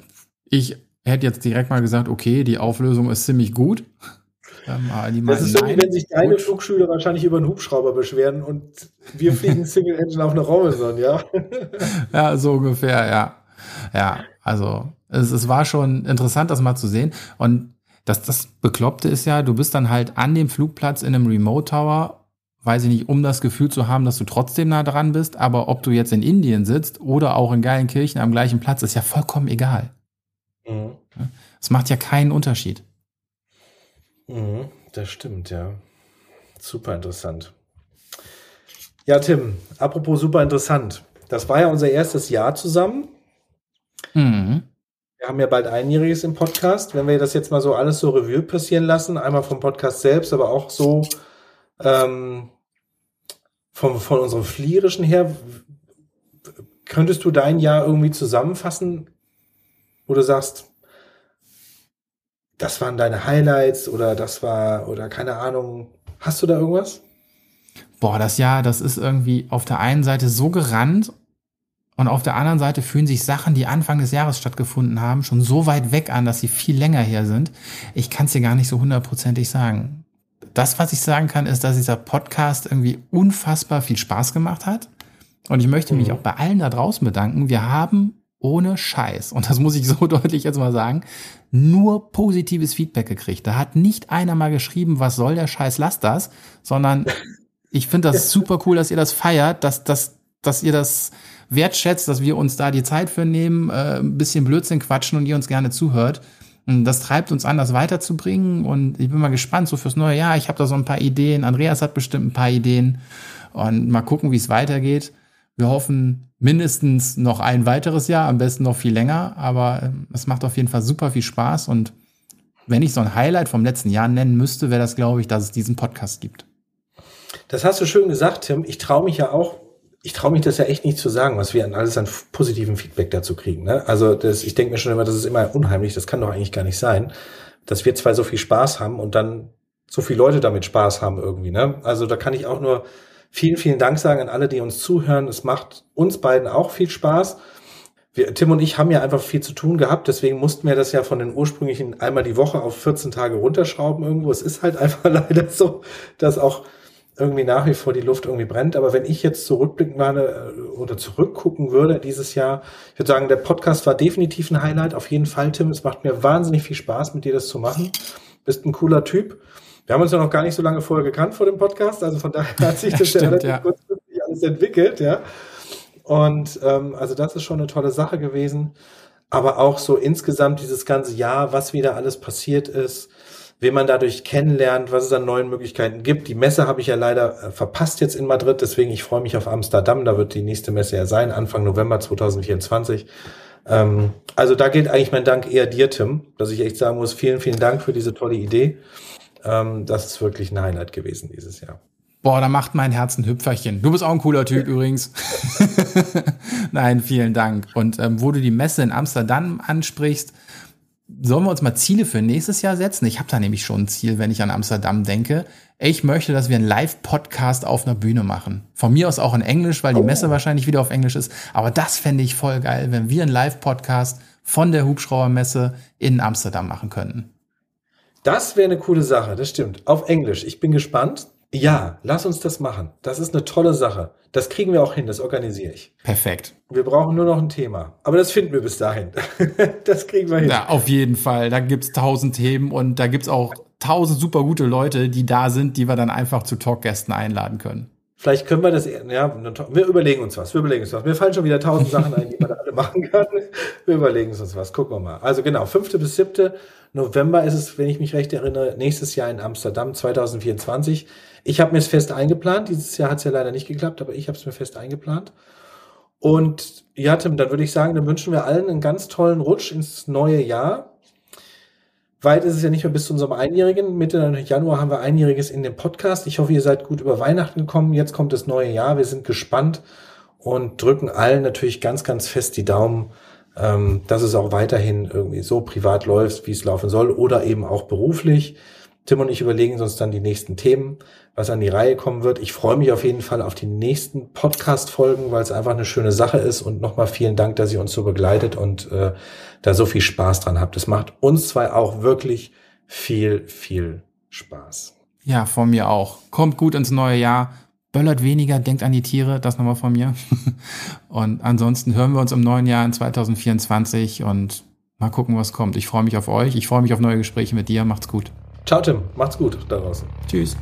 Ich hätte jetzt direkt mal gesagt, okay, die Auflösung ist ziemlich gut. Ähm, das ist so, wie wenn sich deine Flugschüler wahrscheinlich über einen Hubschrauber beschweren und wir fliegen Single Engine auf eine Robinson, ja? ja, so ungefähr, ja. Ja, also es, es war schon interessant, das mal zu sehen. Und das, das Bekloppte ist ja, du bist dann halt an dem Flugplatz in einem Remote Tower weiß ich nicht, um das Gefühl zu haben, dass du trotzdem nah dran bist, aber ob du jetzt in Indien sitzt oder auch in geilen Kirchen am gleichen Platz, ist ja vollkommen egal. Mhm. Es macht ja keinen Unterschied. Mhm, das stimmt, ja. Super interessant. Ja, Tim, apropos super interessant. Das war ja unser erstes Jahr zusammen. Mhm. Wir haben ja bald einjähriges im Podcast. Wenn wir das jetzt mal so alles so Revue passieren lassen, einmal vom Podcast selbst, aber auch so ähm, von, von unserem Flierischen her, könntest du dein Jahr irgendwie zusammenfassen, wo du sagst, das waren deine Highlights oder das war, oder keine Ahnung, hast du da irgendwas? Boah, das Jahr, das ist irgendwie auf der einen Seite so gerannt und auf der anderen Seite fühlen sich Sachen, die Anfang des Jahres stattgefunden haben, schon so weit weg an, dass sie viel länger her sind. Ich kann es dir gar nicht so hundertprozentig sagen das, was ich sagen kann, ist, dass dieser Podcast irgendwie unfassbar viel Spaß gemacht hat. Und ich möchte mich mhm. auch bei allen da draußen bedanken. Wir haben ohne Scheiß, und das muss ich so deutlich jetzt mal sagen, nur positives Feedback gekriegt. Da hat nicht einer mal geschrieben, was soll der Scheiß, lass das, sondern ich finde das super cool, dass ihr das feiert, dass, dass, dass ihr das wertschätzt, dass wir uns da die Zeit für nehmen, äh, ein bisschen Blödsinn quatschen und ihr uns gerne zuhört. Das treibt uns an, das weiterzubringen. Und ich bin mal gespannt, so fürs neue Jahr. Ich habe da so ein paar Ideen. Andreas hat bestimmt ein paar Ideen. Und mal gucken, wie es weitergeht. Wir hoffen mindestens noch ein weiteres Jahr, am besten noch viel länger. Aber ähm, es macht auf jeden Fall super viel Spaß. Und wenn ich so ein Highlight vom letzten Jahr nennen müsste, wäre das, glaube ich, dass es diesen Podcast gibt. Das hast du schön gesagt, Tim. Ich traue mich ja auch, ich traue mich das ja echt nicht zu sagen, was wir an alles an positiven Feedback dazu kriegen. Ne? Also das, ich denke mir schon immer, das ist immer unheimlich, das kann doch eigentlich gar nicht sein, dass wir zwei so viel Spaß haben und dann so viele Leute damit Spaß haben irgendwie. Ne? Also da kann ich auch nur vielen, vielen Dank sagen an alle, die uns zuhören. Es macht uns beiden auch viel Spaß. Wir, Tim und ich haben ja einfach viel zu tun gehabt, deswegen mussten wir das ja von den ursprünglichen einmal die Woche auf 14 Tage runterschrauben irgendwo. Es ist halt einfach leider so, dass auch irgendwie nach wie vor die Luft irgendwie brennt. Aber wenn ich jetzt zurückblicken würde äh, oder zurückgucken würde dieses Jahr, ich würde sagen, der Podcast war definitiv ein Highlight. Auf jeden Fall, Tim. Es macht mir wahnsinnig viel Spaß, mit dir das zu machen. Bist ein cooler Typ. Wir haben uns ja noch gar nicht so lange vorher gekannt vor dem Podcast, also von daher hat sich das ja, ja relativ ja. kurzfristig alles entwickelt, ja. Und ähm, also das ist schon eine tolle Sache gewesen. Aber auch so insgesamt dieses ganze Jahr, was wieder alles passiert ist, wen man dadurch kennenlernt, was es an neuen Möglichkeiten gibt. Die Messe habe ich ja leider äh, verpasst jetzt in Madrid, deswegen ich freue mich auf Amsterdam. Da wird die nächste Messe ja sein, Anfang November 2024. Ähm, also da gilt eigentlich mein Dank eher dir, Tim, dass ich echt sagen muss, vielen, vielen Dank für diese tolle Idee. Ähm, das ist wirklich ein Highlight gewesen dieses Jahr. Boah, da macht mein Herz ein Hüpferchen. Du bist auch ein cooler Typ übrigens. Nein, vielen Dank. Und ähm, wo du die Messe in Amsterdam ansprichst, sollen wir uns mal Ziele für nächstes Jahr setzen? Ich habe da nämlich schon ein Ziel, wenn ich an Amsterdam denke. Ich möchte, dass wir einen Live-Podcast auf einer Bühne machen. Von mir aus auch in Englisch, weil die oh. Messe wahrscheinlich wieder auf Englisch ist. Aber das fände ich voll geil, wenn wir einen Live-Podcast von der Hubschraubermesse in Amsterdam machen könnten. Das wäre eine coole Sache, das stimmt. Auf Englisch. Ich bin gespannt. Ja, lass uns das machen. Das ist eine tolle Sache. Das kriegen wir auch hin, das organisiere ich. Perfekt. Wir brauchen nur noch ein Thema. Aber das finden wir bis dahin. das kriegen wir hin. Ja, auf jeden Fall. Da gibt's tausend Themen und da gibt's auch tausend super gute Leute, die da sind, die wir dann einfach zu Talkgästen einladen können. Vielleicht können wir das, ja, wir überlegen uns was, wir überlegen uns was. Mir fallen schon wieder tausend Sachen ein, die man da alle machen kann. Wir überlegen uns was, gucken wir mal. Also genau, fünfte bis siebte November ist es, wenn ich mich recht erinnere, nächstes Jahr in Amsterdam 2024. Ich habe mir es fest eingeplant. Dieses Jahr hat es ja leider nicht geklappt, aber ich habe es mir fest eingeplant. Und ja, Tim, dann würde ich sagen, dann wünschen wir allen einen ganz tollen Rutsch ins neue Jahr. Weit ist es ja nicht mehr bis zu unserem Einjährigen. Mitte Januar haben wir Einjähriges in dem Podcast. Ich hoffe, ihr seid gut über Weihnachten gekommen. Jetzt kommt das neue Jahr. Wir sind gespannt und drücken allen natürlich ganz, ganz fest die Daumen, ähm, dass es auch weiterhin irgendwie so privat läuft, wie es laufen soll oder eben auch beruflich. Tim und ich überlegen uns dann die nächsten Themen, was an die Reihe kommen wird. Ich freue mich auf jeden Fall auf die nächsten Podcast-Folgen, weil es einfach eine schöne Sache ist. Und nochmal vielen Dank, dass ihr uns so begleitet und äh, da so viel Spaß dran habt. Es macht uns zwei auch wirklich viel, viel Spaß. Ja, von mir auch. Kommt gut ins neue Jahr böllert weniger, denkt an die Tiere, das nochmal von mir. und ansonsten hören wir uns im neuen Jahr in 2024 und mal gucken, was kommt. Ich freue mich auf euch, ich freue mich auf neue Gespräche mit dir. Macht's gut. Ciao, Tim. Macht's gut da draußen. Tschüss.